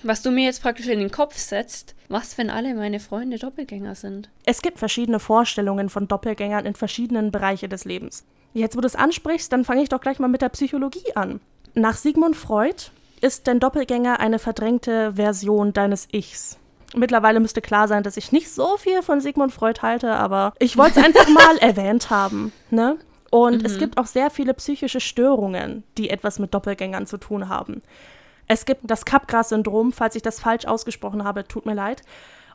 Was du mir jetzt praktisch in den Kopf setzt, was, wenn alle meine Freunde Doppelgänger sind? Es gibt verschiedene Vorstellungen von Doppelgängern in verschiedenen Bereichen des Lebens. Jetzt, wo du es ansprichst, dann fange ich doch gleich mal mit der Psychologie an. Nach Sigmund Freud ist dein Doppelgänger eine verdrängte Version deines Ichs. Mittlerweile müsste klar sein, dass ich nicht so viel von Sigmund Freud halte, aber ich wollte es einfach mal erwähnt haben. Ne? Und mhm. es gibt auch sehr viele psychische Störungen, die etwas mit Doppelgängern zu tun haben. Es gibt das Capgras-Syndrom, falls ich das falsch ausgesprochen habe, tut mir leid.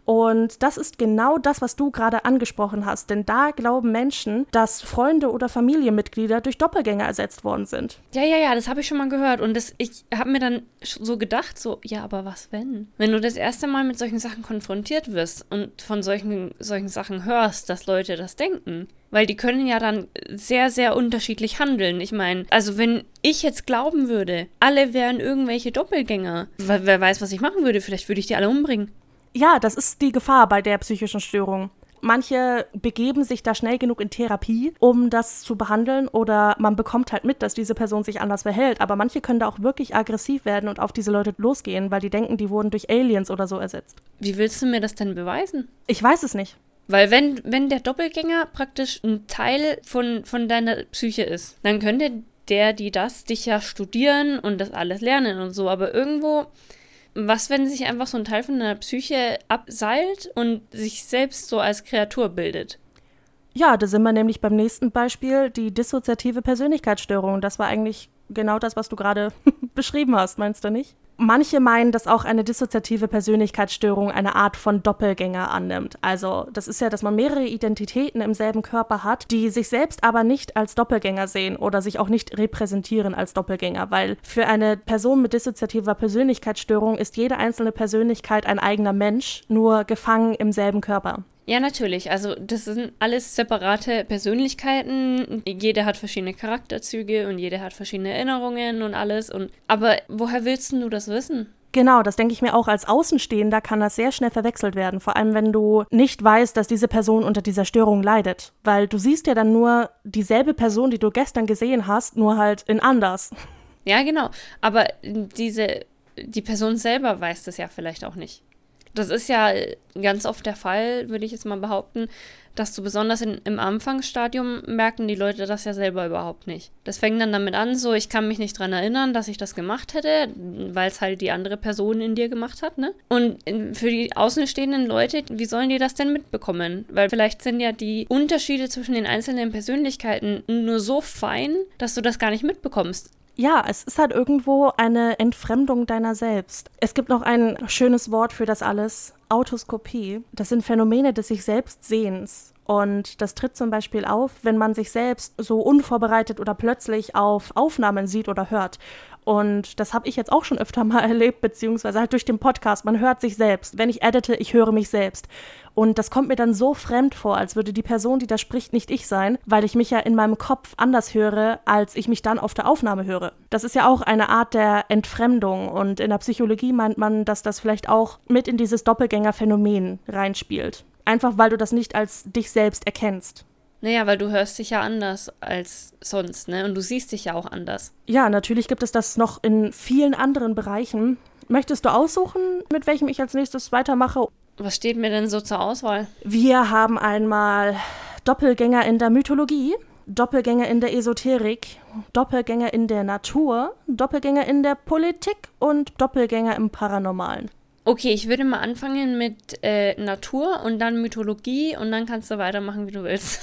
Und das ist genau das, was du gerade angesprochen hast. Denn da glauben Menschen, dass Freunde oder Familienmitglieder durch Doppelgänger ersetzt worden sind. Ja, ja, ja, das habe ich schon mal gehört. Und das, ich habe mir dann so gedacht, so, ja, aber was wenn? Wenn du das erste Mal mit solchen Sachen konfrontiert wirst und von solchen, solchen Sachen hörst, dass Leute das denken. Weil die können ja dann sehr, sehr unterschiedlich handeln. Ich meine, also wenn ich jetzt glauben würde, alle wären irgendwelche Doppelgänger, wer weiß, was ich machen würde, vielleicht würde ich die alle umbringen. Ja, das ist die Gefahr bei der psychischen Störung. Manche begeben sich da schnell genug in Therapie, um das zu behandeln, oder man bekommt halt mit, dass diese Person sich anders verhält. Aber manche können da auch wirklich aggressiv werden und auf diese Leute losgehen, weil die denken, die wurden durch Aliens oder so ersetzt. Wie willst du mir das denn beweisen? Ich weiß es nicht. Weil wenn, wenn der Doppelgänger praktisch ein Teil von, von deiner Psyche ist, dann könnte der, die das, dich ja studieren und das alles lernen und so. Aber irgendwo was, wenn sich einfach so ein Teil von deiner Psyche abseilt und sich selbst so als Kreatur bildet? Ja, da sind wir nämlich beim nächsten Beispiel, die dissoziative Persönlichkeitsstörung. Das war eigentlich genau das, was du gerade beschrieben hast, meinst du nicht? Manche meinen, dass auch eine dissoziative Persönlichkeitsstörung eine Art von Doppelgänger annimmt. Also, das ist ja, dass man mehrere Identitäten im selben Körper hat, die sich selbst aber nicht als Doppelgänger sehen oder sich auch nicht repräsentieren als Doppelgänger, weil für eine Person mit dissoziativer Persönlichkeitsstörung ist jede einzelne Persönlichkeit ein eigener Mensch, nur gefangen im selben Körper. Ja, natürlich. Also das sind alles separate Persönlichkeiten. Jeder hat verschiedene Charakterzüge und jeder hat verschiedene Erinnerungen und alles. Und aber woher willst du das wissen? Genau, das denke ich mir auch als Außenstehender kann das sehr schnell verwechselt werden. Vor allem, wenn du nicht weißt, dass diese Person unter dieser Störung leidet. Weil du siehst ja dann nur dieselbe Person, die du gestern gesehen hast, nur halt in anders. Ja, genau. Aber diese, die Person selber weiß das ja vielleicht auch nicht. Das ist ja ganz oft der Fall, würde ich jetzt mal behaupten, dass du besonders in, im Anfangsstadium merken die Leute das ja selber überhaupt nicht. Das fängt dann damit an, so ich kann mich nicht dran erinnern, dass ich das gemacht hätte, weil es halt die andere Person in dir gemacht hat, ne? Und für die außenstehenden Leute, wie sollen die das denn mitbekommen? Weil vielleicht sind ja die Unterschiede zwischen den einzelnen Persönlichkeiten nur so fein, dass du das gar nicht mitbekommst ja, es ist halt irgendwo eine Entfremdung deiner selbst. Es gibt noch ein schönes Wort für das alles, Autoskopie. Das sind Phänomene des sich selbst Sehens. Und das tritt zum Beispiel auf, wenn man sich selbst so unvorbereitet oder plötzlich auf Aufnahmen sieht oder hört. Und das habe ich jetzt auch schon öfter mal erlebt, beziehungsweise halt durch den Podcast. Man hört sich selbst. Wenn ich edite, ich höre mich selbst. Und das kommt mir dann so fremd vor, als würde die Person, die da spricht, nicht ich sein, weil ich mich ja in meinem Kopf anders höre, als ich mich dann auf der Aufnahme höre. Das ist ja auch eine Art der Entfremdung. Und in der Psychologie meint man, dass das vielleicht auch mit in dieses Doppelgängerphänomen reinspielt. Einfach weil du das nicht als dich selbst erkennst. Naja, weil du hörst dich ja anders als sonst, ne? Und du siehst dich ja auch anders. Ja, natürlich gibt es das noch in vielen anderen Bereichen. Möchtest du aussuchen, mit welchem ich als nächstes weitermache? Was steht mir denn so zur Auswahl? Wir haben einmal Doppelgänger in der Mythologie, Doppelgänger in der Esoterik, Doppelgänger in der Natur, Doppelgänger in der Politik und Doppelgänger im Paranormalen. Okay, ich würde mal anfangen mit äh, Natur und dann Mythologie und dann kannst du weitermachen, wie du willst.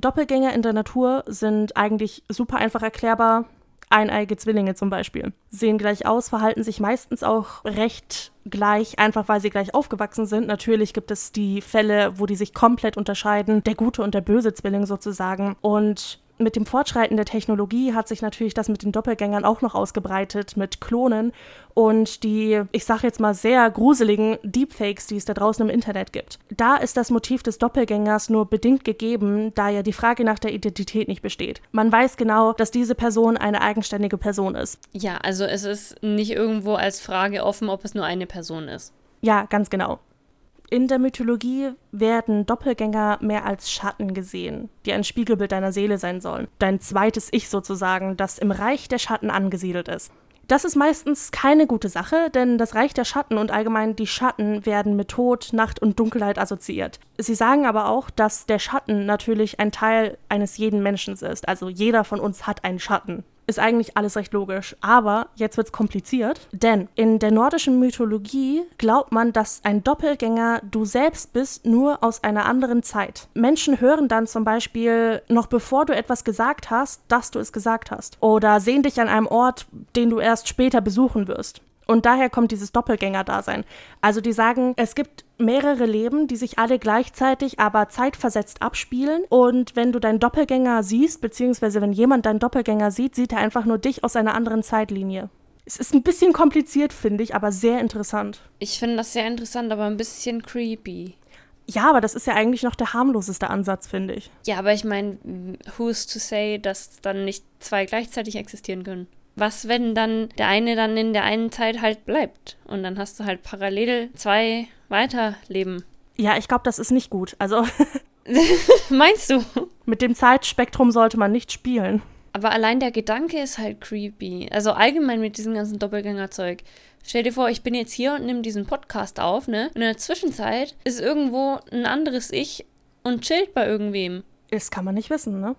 Doppelgänger in der Natur sind eigentlich super einfach erklärbar. Eineige Zwillinge zum Beispiel. Sehen gleich aus, verhalten sich meistens auch recht gleich, einfach weil sie gleich aufgewachsen sind. Natürlich gibt es die Fälle, wo die sich komplett unterscheiden, der gute und der böse Zwilling sozusagen. Und mit dem Fortschreiten der Technologie hat sich natürlich das mit den Doppelgängern auch noch ausgebreitet, mit Klonen und die, ich sag jetzt mal, sehr gruseligen Deepfakes, die es da draußen im Internet gibt. Da ist das Motiv des Doppelgängers nur bedingt gegeben, da ja die Frage nach der Identität nicht besteht. Man weiß genau, dass diese Person eine eigenständige Person ist. Ja, also es ist nicht irgendwo als Frage offen, ob es nur eine Person ist. Ja, ganz genau. In der Mythologie werden Doppelgänger mehr als Schatten gesehen, die ein Spiegelbild deiner Seele sein sollen. Dein zweites Ich sozusagen, das im Reich der Schatten angesiedelt ist. Das ist meistens keine gute Sache, denn das Reich der Schatten und allgemein die Schatten werden mit Tod, Nacht und Dunkelheit assoziiert. Sie sagen aber auch, dass der Schatten natürlich ein Teil eines jeden Menschen ist. Also jeder von uns hat einen Schatten ist eigentlich alles recht logisch. Aber jetzt wird es kompliziert, denn in der nordischen Mythologie glaubt man, dass ein Doppelgänger du selbst bist, nur aus einer anderen Zeit. Menschen hören dann zum Beispiel, noch bevor du etwas gesagt hast, dass du es gesagt hast. Oder sehen dich an einem Ort, den du erst später besuchen wirst. Und daher kommt dieses Doppelgänger-Dasein. Also die sagen, es gibt mehrere Leben, die sich alle gleichzeitig, aber zeitversetzt abspielen. Und wenn du deinen Doppelgänger siehst, beziehungsweise wenn jemand deinen Doppelgänger sieht, sieht er einfach nur dich aus einer anderen Zeitlinie. Es ist ein bisschen kompliziert, finde ich, aber sehr interessant. Ich finde das sehr interessant, aber ein bisschen creepy. Ja, aber das ist ja eigentlich noch der harmloseste Ansatz, finde ich. Ja, aber ich meine, who's to say, dass dann nicht zwei gleichzeitig existieren können? Was, wenn dann der eine dann in der einen Zeit halt bleibt und dann hast du halt parallel zwei Weiterleben. Ja, ich glaube, das ist nicht gut. Also. Meinst du? Mit dem Zeitspektrum sollte man nicht spielen. Aber allein der Gedanke ist halt creepy. Also allgemein mit diesem ganzen Doppelgängerzeug. Stell dir vor, ich bin jetzt hier und nehme diesen Podcast auf, ne? Und in der Zwischenzeit ist irgendwo ein anderes Ich und chillt bei irgendwem. Das kann man nicht wissen, ne?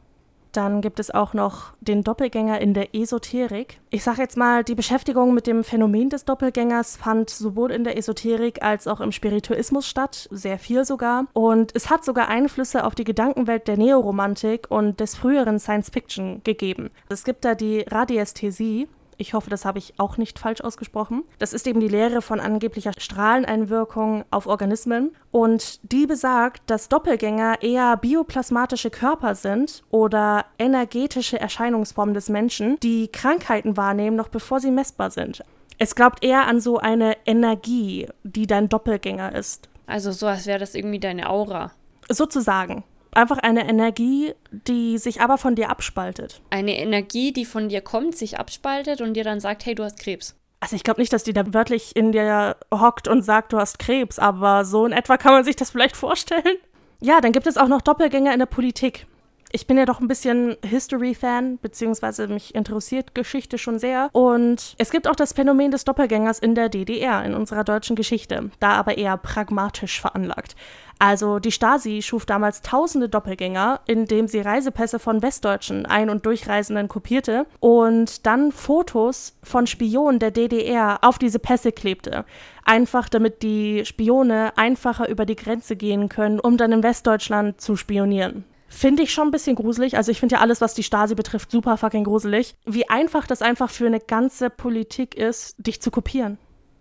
Dann gibt es auch noch den Doppelgänger in der Esoterik. Ich sage jetzt mal, die Beschäftigung mit dem Phänomen des Doppelgängers fand sowohl in der Esoterik als auch im Spirituismus statt, sehr viel sogar. Und es hat sogar Einflüsse auf die Gedankenwelt der Neoromantik und des früheren Science Fiction gegeben. Es gibt da die Radiästhesie, ich hoffe, das habe ich auch nicht falsch ausgesprochen. Das ist eben die Lehre von angeblicher Strahleneinwirkung auf Organismen. Und die besagt, dass Doppelgänger eher bioplasmatische Körper sind oder energetische Erscheinungsformen des Menschen, die Krankheiten wahrnehmen, noch bevor sie messbar sind. Es glaubt eher an so eine Energie, die dein Doppelgänger ist. Also so, als wäre das irgendwie deine Aura. Sozusagen einfach eine Energie, die sich aber von dir abspaltet. Eine Energie, die von dir kommt, sich abspaltet und dir dann sagt, hey, du hast Krebs. Also ich glaube nicht, dass die da wörtlich in dir hockt und sagt, du hast Krebs, aber so in etwa kann man sich das vielleicht vorstellen. Ja, dann gibt es auch noch Doppelgänger in der Politik. Ich bin ja doch ein bisschen History-Fan, beziehungsweise mich interessiert Geschichte schon sehr. Und es gibt auch das Phänomen des Doppelgängers in der DDR, in unserer deutschen Geschichte, da aber eher pragmatisch veranlagt. Also die Stasi schuf damals tausende Doppelgänger, indem sie Reisepässe von westdeutschen Ein- und Durchreisenden kopierte und dann Fotos von Spionen der DDR auf diese Pässe klebte. Einfach damit die Spione einfacher über die Grenze gehen können, um dann in Westdeutschland zu spionieren. Finde ich schon ein bisschen gruselig. Also ich finde ja alles, was die Stasi betrifft, super fucking gruselig. Wie einfach das einfach für eine ganze Politik ist, dich zu kopieren.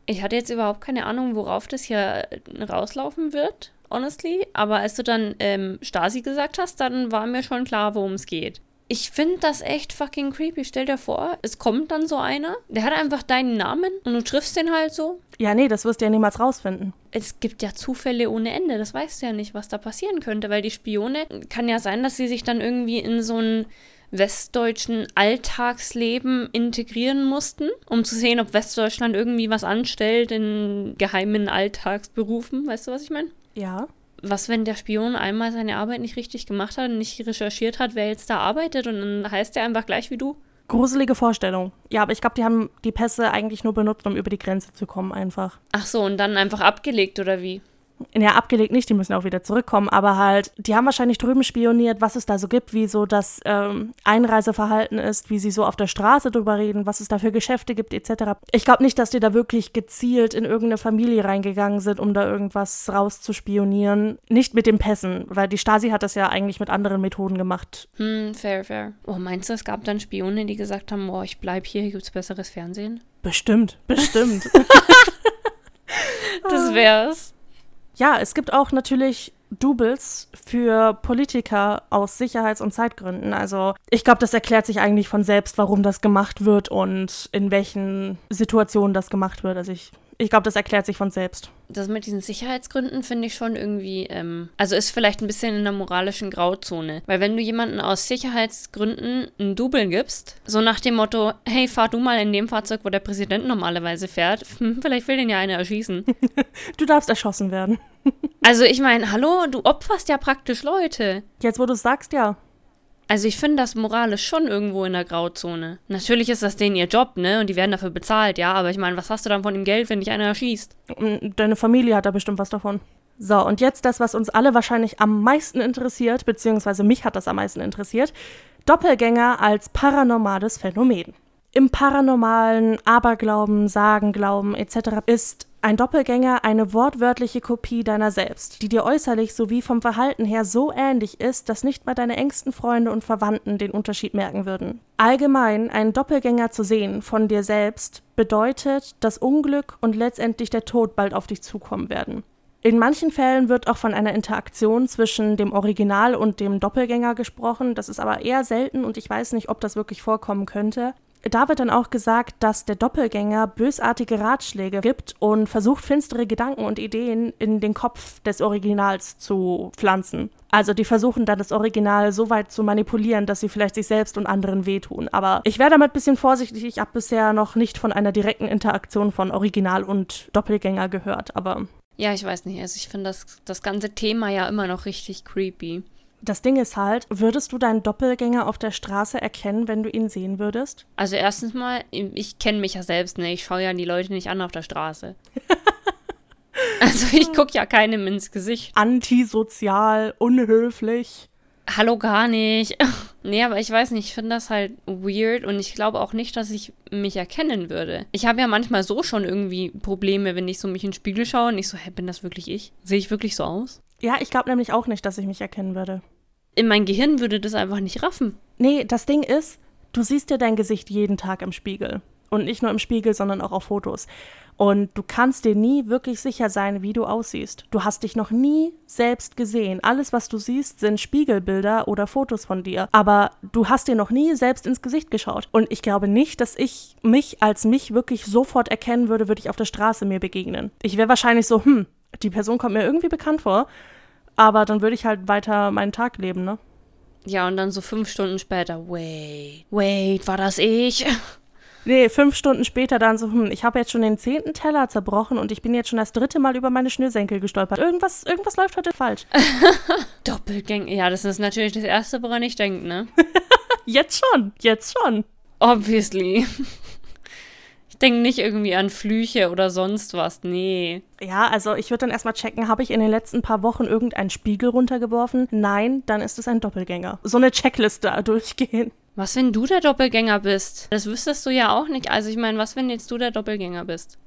Ich hatte jetzt überhaupt keine Ahnung, worauf das hier rauslaufen wird honestly. Aber als du dann ähm, Stasi gesagt hast, dann war mir schon klar, worum es geht. Ich finde das echt fucking creepy. Stell dir vor, es kommt dann so einer, der hat einfach deinen Namen und du triffst den halt so. Ja, nee, das wirst du ja niemals rausfinden. Es gibt ja Zufälle ohne Ende. Das weißt du ja nicht, was da passieren könnte, weil die Spione, kann ja sein, dass sie sich dann irgendwie in so ein westdeutschen Alltagsleben integrieren mussten, um zu sehen, ob Westdeutschland irgendwie was anstellt in geheimen Alltagsberufen. Weißt du, was ich meine? Ja. Was, wenn der Spion einmal seine Arbeit nicht richtig gemacht hat und nicht recherchiert hat, wer jetzt da arbeitet und dann heißt er einfach gleich wie du? Gruselige Vorstellung. Ja, aber ich glaube, die haben die Pässe eigentlich nur benutzt, um über die Grenze zu kommen, einfach. Ach so, und dann einfach abgelegt oder wie? Ja, abgelegt nicht, die müssen auch wieder zurückkommen, aber halt, die haben wahrscheinlich drüben spioniert, was es da so gibt, wie so das ähm, Einreiseverhalten ist, wie sie so auf der Straße drüber reden, was es da für Geschäfte gibt, etc. Ich glaube nicht, dass die da wirklich gezielt in irgendeine Familie reingegangen sind, um da irgendwas rauszuspionieren. Nicht mit den Pässen, weil die Stasi hat das ja eigentlich mit anderen Methoden gemacht. Hm, fair, fair. Oh, meinst du, es gab dann Spione, die gesagt haben, oh, ich bleib hier, hier gibt's besseres Fernsehen? Bestimmt, bestimmt. das wär's. Ja, es gibt auch natürlich Doubles für Politiker aus Sicherheits- und Zeitgründen. Also ich glaube, das erklärt sich eigentlich von selbst, warum das gemacht wird und in welchen Situationen das gemacht wird. Also ich ich glaube, das erklärt sich von selbst. Das mit diesen Sicherheitsgründen finde ich schon irgendwie, ähm, also ist vielleicht ein bisschen in der moralischen Grauzone. Weil wenn du jemanden aus Sicherheitsgründen ein Double gibst, so nach dem Motto, hey, fahr du mal in dem Fahrzeug, wo der Präsident normalerweise fährt, hm, vielleicht will den ja einer erschießen. du darfst erschossen werden. also ich meine, hallo, du opferst ja praktisch Leute. Jetzt, wo du es sagst, ja. Also ich finde das moralisch schon irgendwo in der Grauzone. Natürlich ist das denen ihr Job, ne? Und die werden dafür bezahlt, ja. Aber ich meine, was hast du dann von dem Geld, wenn dich einer erschießt? Deine Familie hat da bestimmt was davon. So, und jetzt das, was uns alle wahrscheinlich am meisten interessiert, beziehungsweise mich hat das am meisten interessiert. Doppelgänger als paranormales Phänomen. Im paranormalen Aberglauben, Sagenglauben etc. ist ein Doppelgänger eine wortwörtliche Kopie deiner selbst, die dir äußerlich sowie vom Verhalten her so ähnlich ist, dass nicht mal deine engsten Freunde und Verwandten den Unterschied merken würden. Allgemein einen Doppelgänger zu sehen von dir selbst bedeutet, dass Unglück und letztendlich der Tod bald auf dich zukommen werden. In manchen Fällen wird auch von einer Interaktion zwischen dem Original und dem Doppelgänger gesprochen, das ist aber eher selten und ich weiß nicht, ob das wirklich vorkommen könnte. Da wird dann auch gesagt, dass der Doppelgänger bösartige Ratschläge gibt und versucht, finstere Gedanken und Ideen in den Kopf des Originals zu pflanzen. Also die versuchen dann das Original so weit zu manipulieren, dass sie vielleicht sich selbst und anderen wehtun. Aber ich wäre damit ein bisschen vorsichtig. Ich habe bisher noch nicht von einer direkten Interaktion von Original und Doppelgänger gehört. Aber ja, ich weiß nicht. Also ich finde das, das ganze Thema ja immer noch richtig creepy. Das Ding ist halt, würdest du deinen Doppelgänger auf der Straße erkennen, wenn du ihn sehen würdest? Also erstens mal, ich kenne mich ja selbst, ne? Ich schaue ja die Leute nicht an auf der Straße. also ich gucke ja keinem ins Gesicht. Antisozial, unhöflich. Hallo gar nicht. nee, aber ich weiß nicht, ich finde das halt weird und ich glaube auch nicht, dass ich mich erkennen würde. Ich habe ja manchmal so schon irgendwie Probleme, wenn ich so mich in den Spiegel schaue und ich so, hä, bin das wirklich ich? Sehe ich wirklich so aus? Ja, ich glaube nämlich auch nicht, dass ich mich erkennen würde. In mein Gehirn würde das einfach nicht raffen. Nee, das Ding ist, du siehst ja dein Gesicht jeden Tag im Spiegel. Und nicht nur im Spiegel, sondern auch auf Fotos. Und du kannst dir nie wirklich sicher sein, wie du aussiehst. Du hast dich noch nie selbst gesehen. Alles, was du siehst, sind Spiegelbilder oder Fotos von dir. Aber du hast dir noch nie selbst ins Gesicht geschaut. Und ich glaube nicht, dass ich mich als mich wirklich sofort erkennen würde, würde ich auf der Straße mir begegnen. Ich wäre wahrscheinlich so, hm, die Person kommt mir irgendwie bekannt vor. Aber dann würde ich halt weiter meinen Tag leben, ne? Ja, und dann so fünf Stunden später, wait, wait, war das ich? Nee, fünf Stunden später dann so, hm, ich habe jetzt schon den zehnten Teller zerbrochen und ich bin jetzt schon das dritte Mal über meine Schnürsenkel gestolpert. Irgendwas, irgendwas läuft heute falsch. Doppelgänger. Ja, das ist natürlich das Erste, woran ich denke, ne? jetzt schon, jetzt schon. Obviously. Ich denke nicht irgendwie an Flüche oder sonst was. Nee. Ja, also ich würde dann erstmal checken, habe ich in den letzten paar Wochen irgendeinen Spiegel runtergeworfen? Nein, dann ist es ein Doppelgänger. So eine Checkliste durchgehen. Was, wenn du der Doppelgänger bist? Das wüsstest du ja auch nicht. Also ich meine, was, wenn jetzt du der Doppelgänger bist?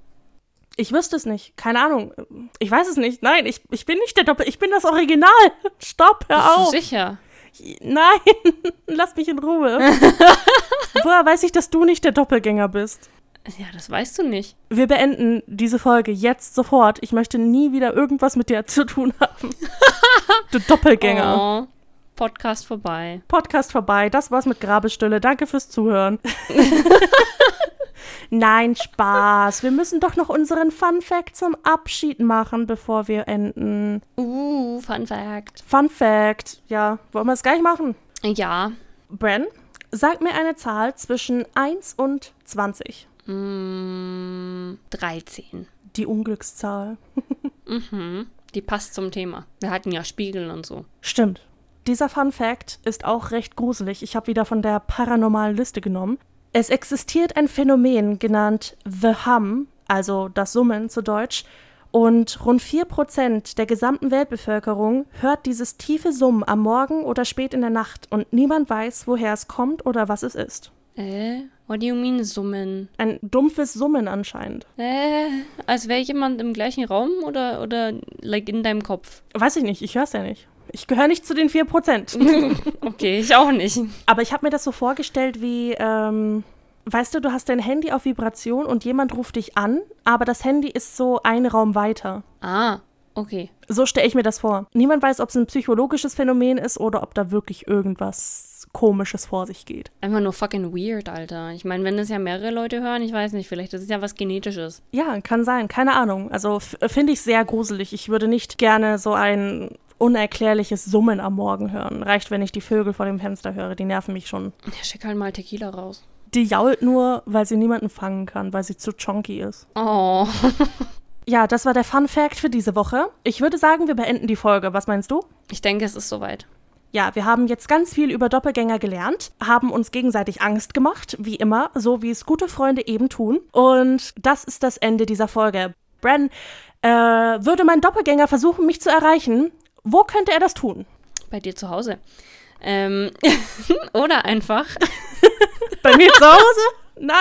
Ich wüsste es nicht. Keine Ahnung. Ich weiß es nicht. Nein, ich, ich bin nicht der Doppel... Ich bin das Original. Stopp, hör Bist auf. du sicher? Nein, lass mich in Ruhe. Woher weiß ich, dass du nicht der Doppelgänger bist? Ja, das weißt du nicht. Wir beenden diese Folge jetzt sofort. Ich möchte nie wieder irgendwas mit dir zu tun haben. du Doppelgänger. Oh, Podcast vorbei. Podcast vorbei. Das war's mit Grabestille. Danke fürs Zuhören. Nein, Spaß. Wir müssen doch noch unseren Fun Fact zum Abschied machen, bevor wir enden. Uh, Fun Fact. Fun Fact. Ja, wollen wir es gleich machen? Ja. Bren, sag mir eine Zahl zwischen 1 und 20. Mm, 13. Die Unglückszahl. Mhm. Die passt zum Thema. Wir hatten ja Spiegel und so. Stimmt. Dieser Fun Fact ist auch recht gruselig. Ich habe wieder von der paranormalen Liste genommen. Es existiert ein Phänomen genannt The Hum, also das Summen zu Deutsch, und rund 4% der gesamten Weltbevölkerung hört dieses tiefe Summen am Morgen oder spät in der Nacht und niemand weiß, woher es kommt oder was es ist. Äh, what do you mean summen? Ein dumpfes Summen anscheinend. Äh, als wäre jemand im gleichen Raum oder, oder like in deinem Kopf? Weiß ich nicht, ich höre es ja nicht. Ich gehöre nicht zu den 4%. Okay, ich auch nicht. Aber ich habe mir das so vorgestellt wie, ähm, weißt du, du hast dein Handy auf Vibration und jemand ruft dich an, aber das Handy ist so ein Raum weiter. Ah, okay. So stelle ich mir das vor. Niemand weiß, ob es ein psychologisches Phänomen ist oder ob da wirklich irgendwas Komisches vor sich geht. Einfach nur fucking weird, Alter. Ich meine, wenn das ja mehrere Leute hören, ich weiß nicht, vielleicht ist es ja was Genetisches. Ja, kann sein, keine Ahnung. Also finde ich sehr gruselig. Ich würde nicht gerne so ein unerklärliches Summen am Morgen hören. Reicht, wenn ich die Vögel vor dem Fenster höre. Die nerven mich schon. Ja, schick halt mal Tequila raus. Die jault nur, weil sie niemanden fangen kann, weil sie zu chonky ist. Oh. Ja, das war der Fun Fact für diese Woche. Ich würde sagen, wir beenden die Folge. Was meinst du? Ich denke, es ist soweit. Ja, wir haben jetzt ganz viel über Doppelgänger gelernt, haben uns gegenseitig Angst gemacht, wie immer, so wie es gute Freunde eben tun. Und das ist das Ende dieser Folge. Bren, äh, würde mein Doppelgänger versuchen, mich zu erreichen, wo könnte er das tun? Bei dir zu Hause. Ähm, oder einfach. Bei mir zu Hause? Nein.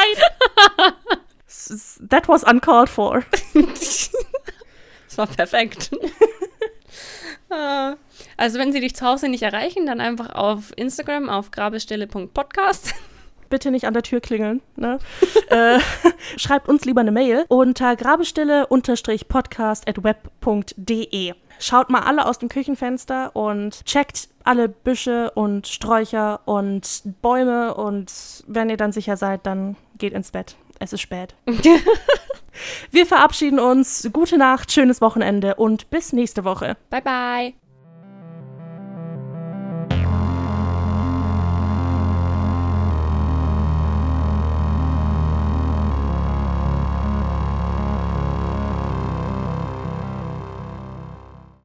That was uncalled for. Das war perfekt. Äh, also, wenn sie dich zu Hause nicht erreichen, dann einfach auf Instagram auf grabestille.podcast. Bitte nicht an der Tür klingeln. Ne? äh, schreibt uns lieber eine Mail unter grabestille-podcast.web.de. Schaut mal alle aus dem Küchenfenster und checkt alle Büsche und Sträucher und Bäume und wenn ihr dann sicher seid, dann geht ins Bett. Es ist spät. Wir verabschieden uns. Gute Nacht, schönes Wochenende und bis nächste Woche. Bye, bye.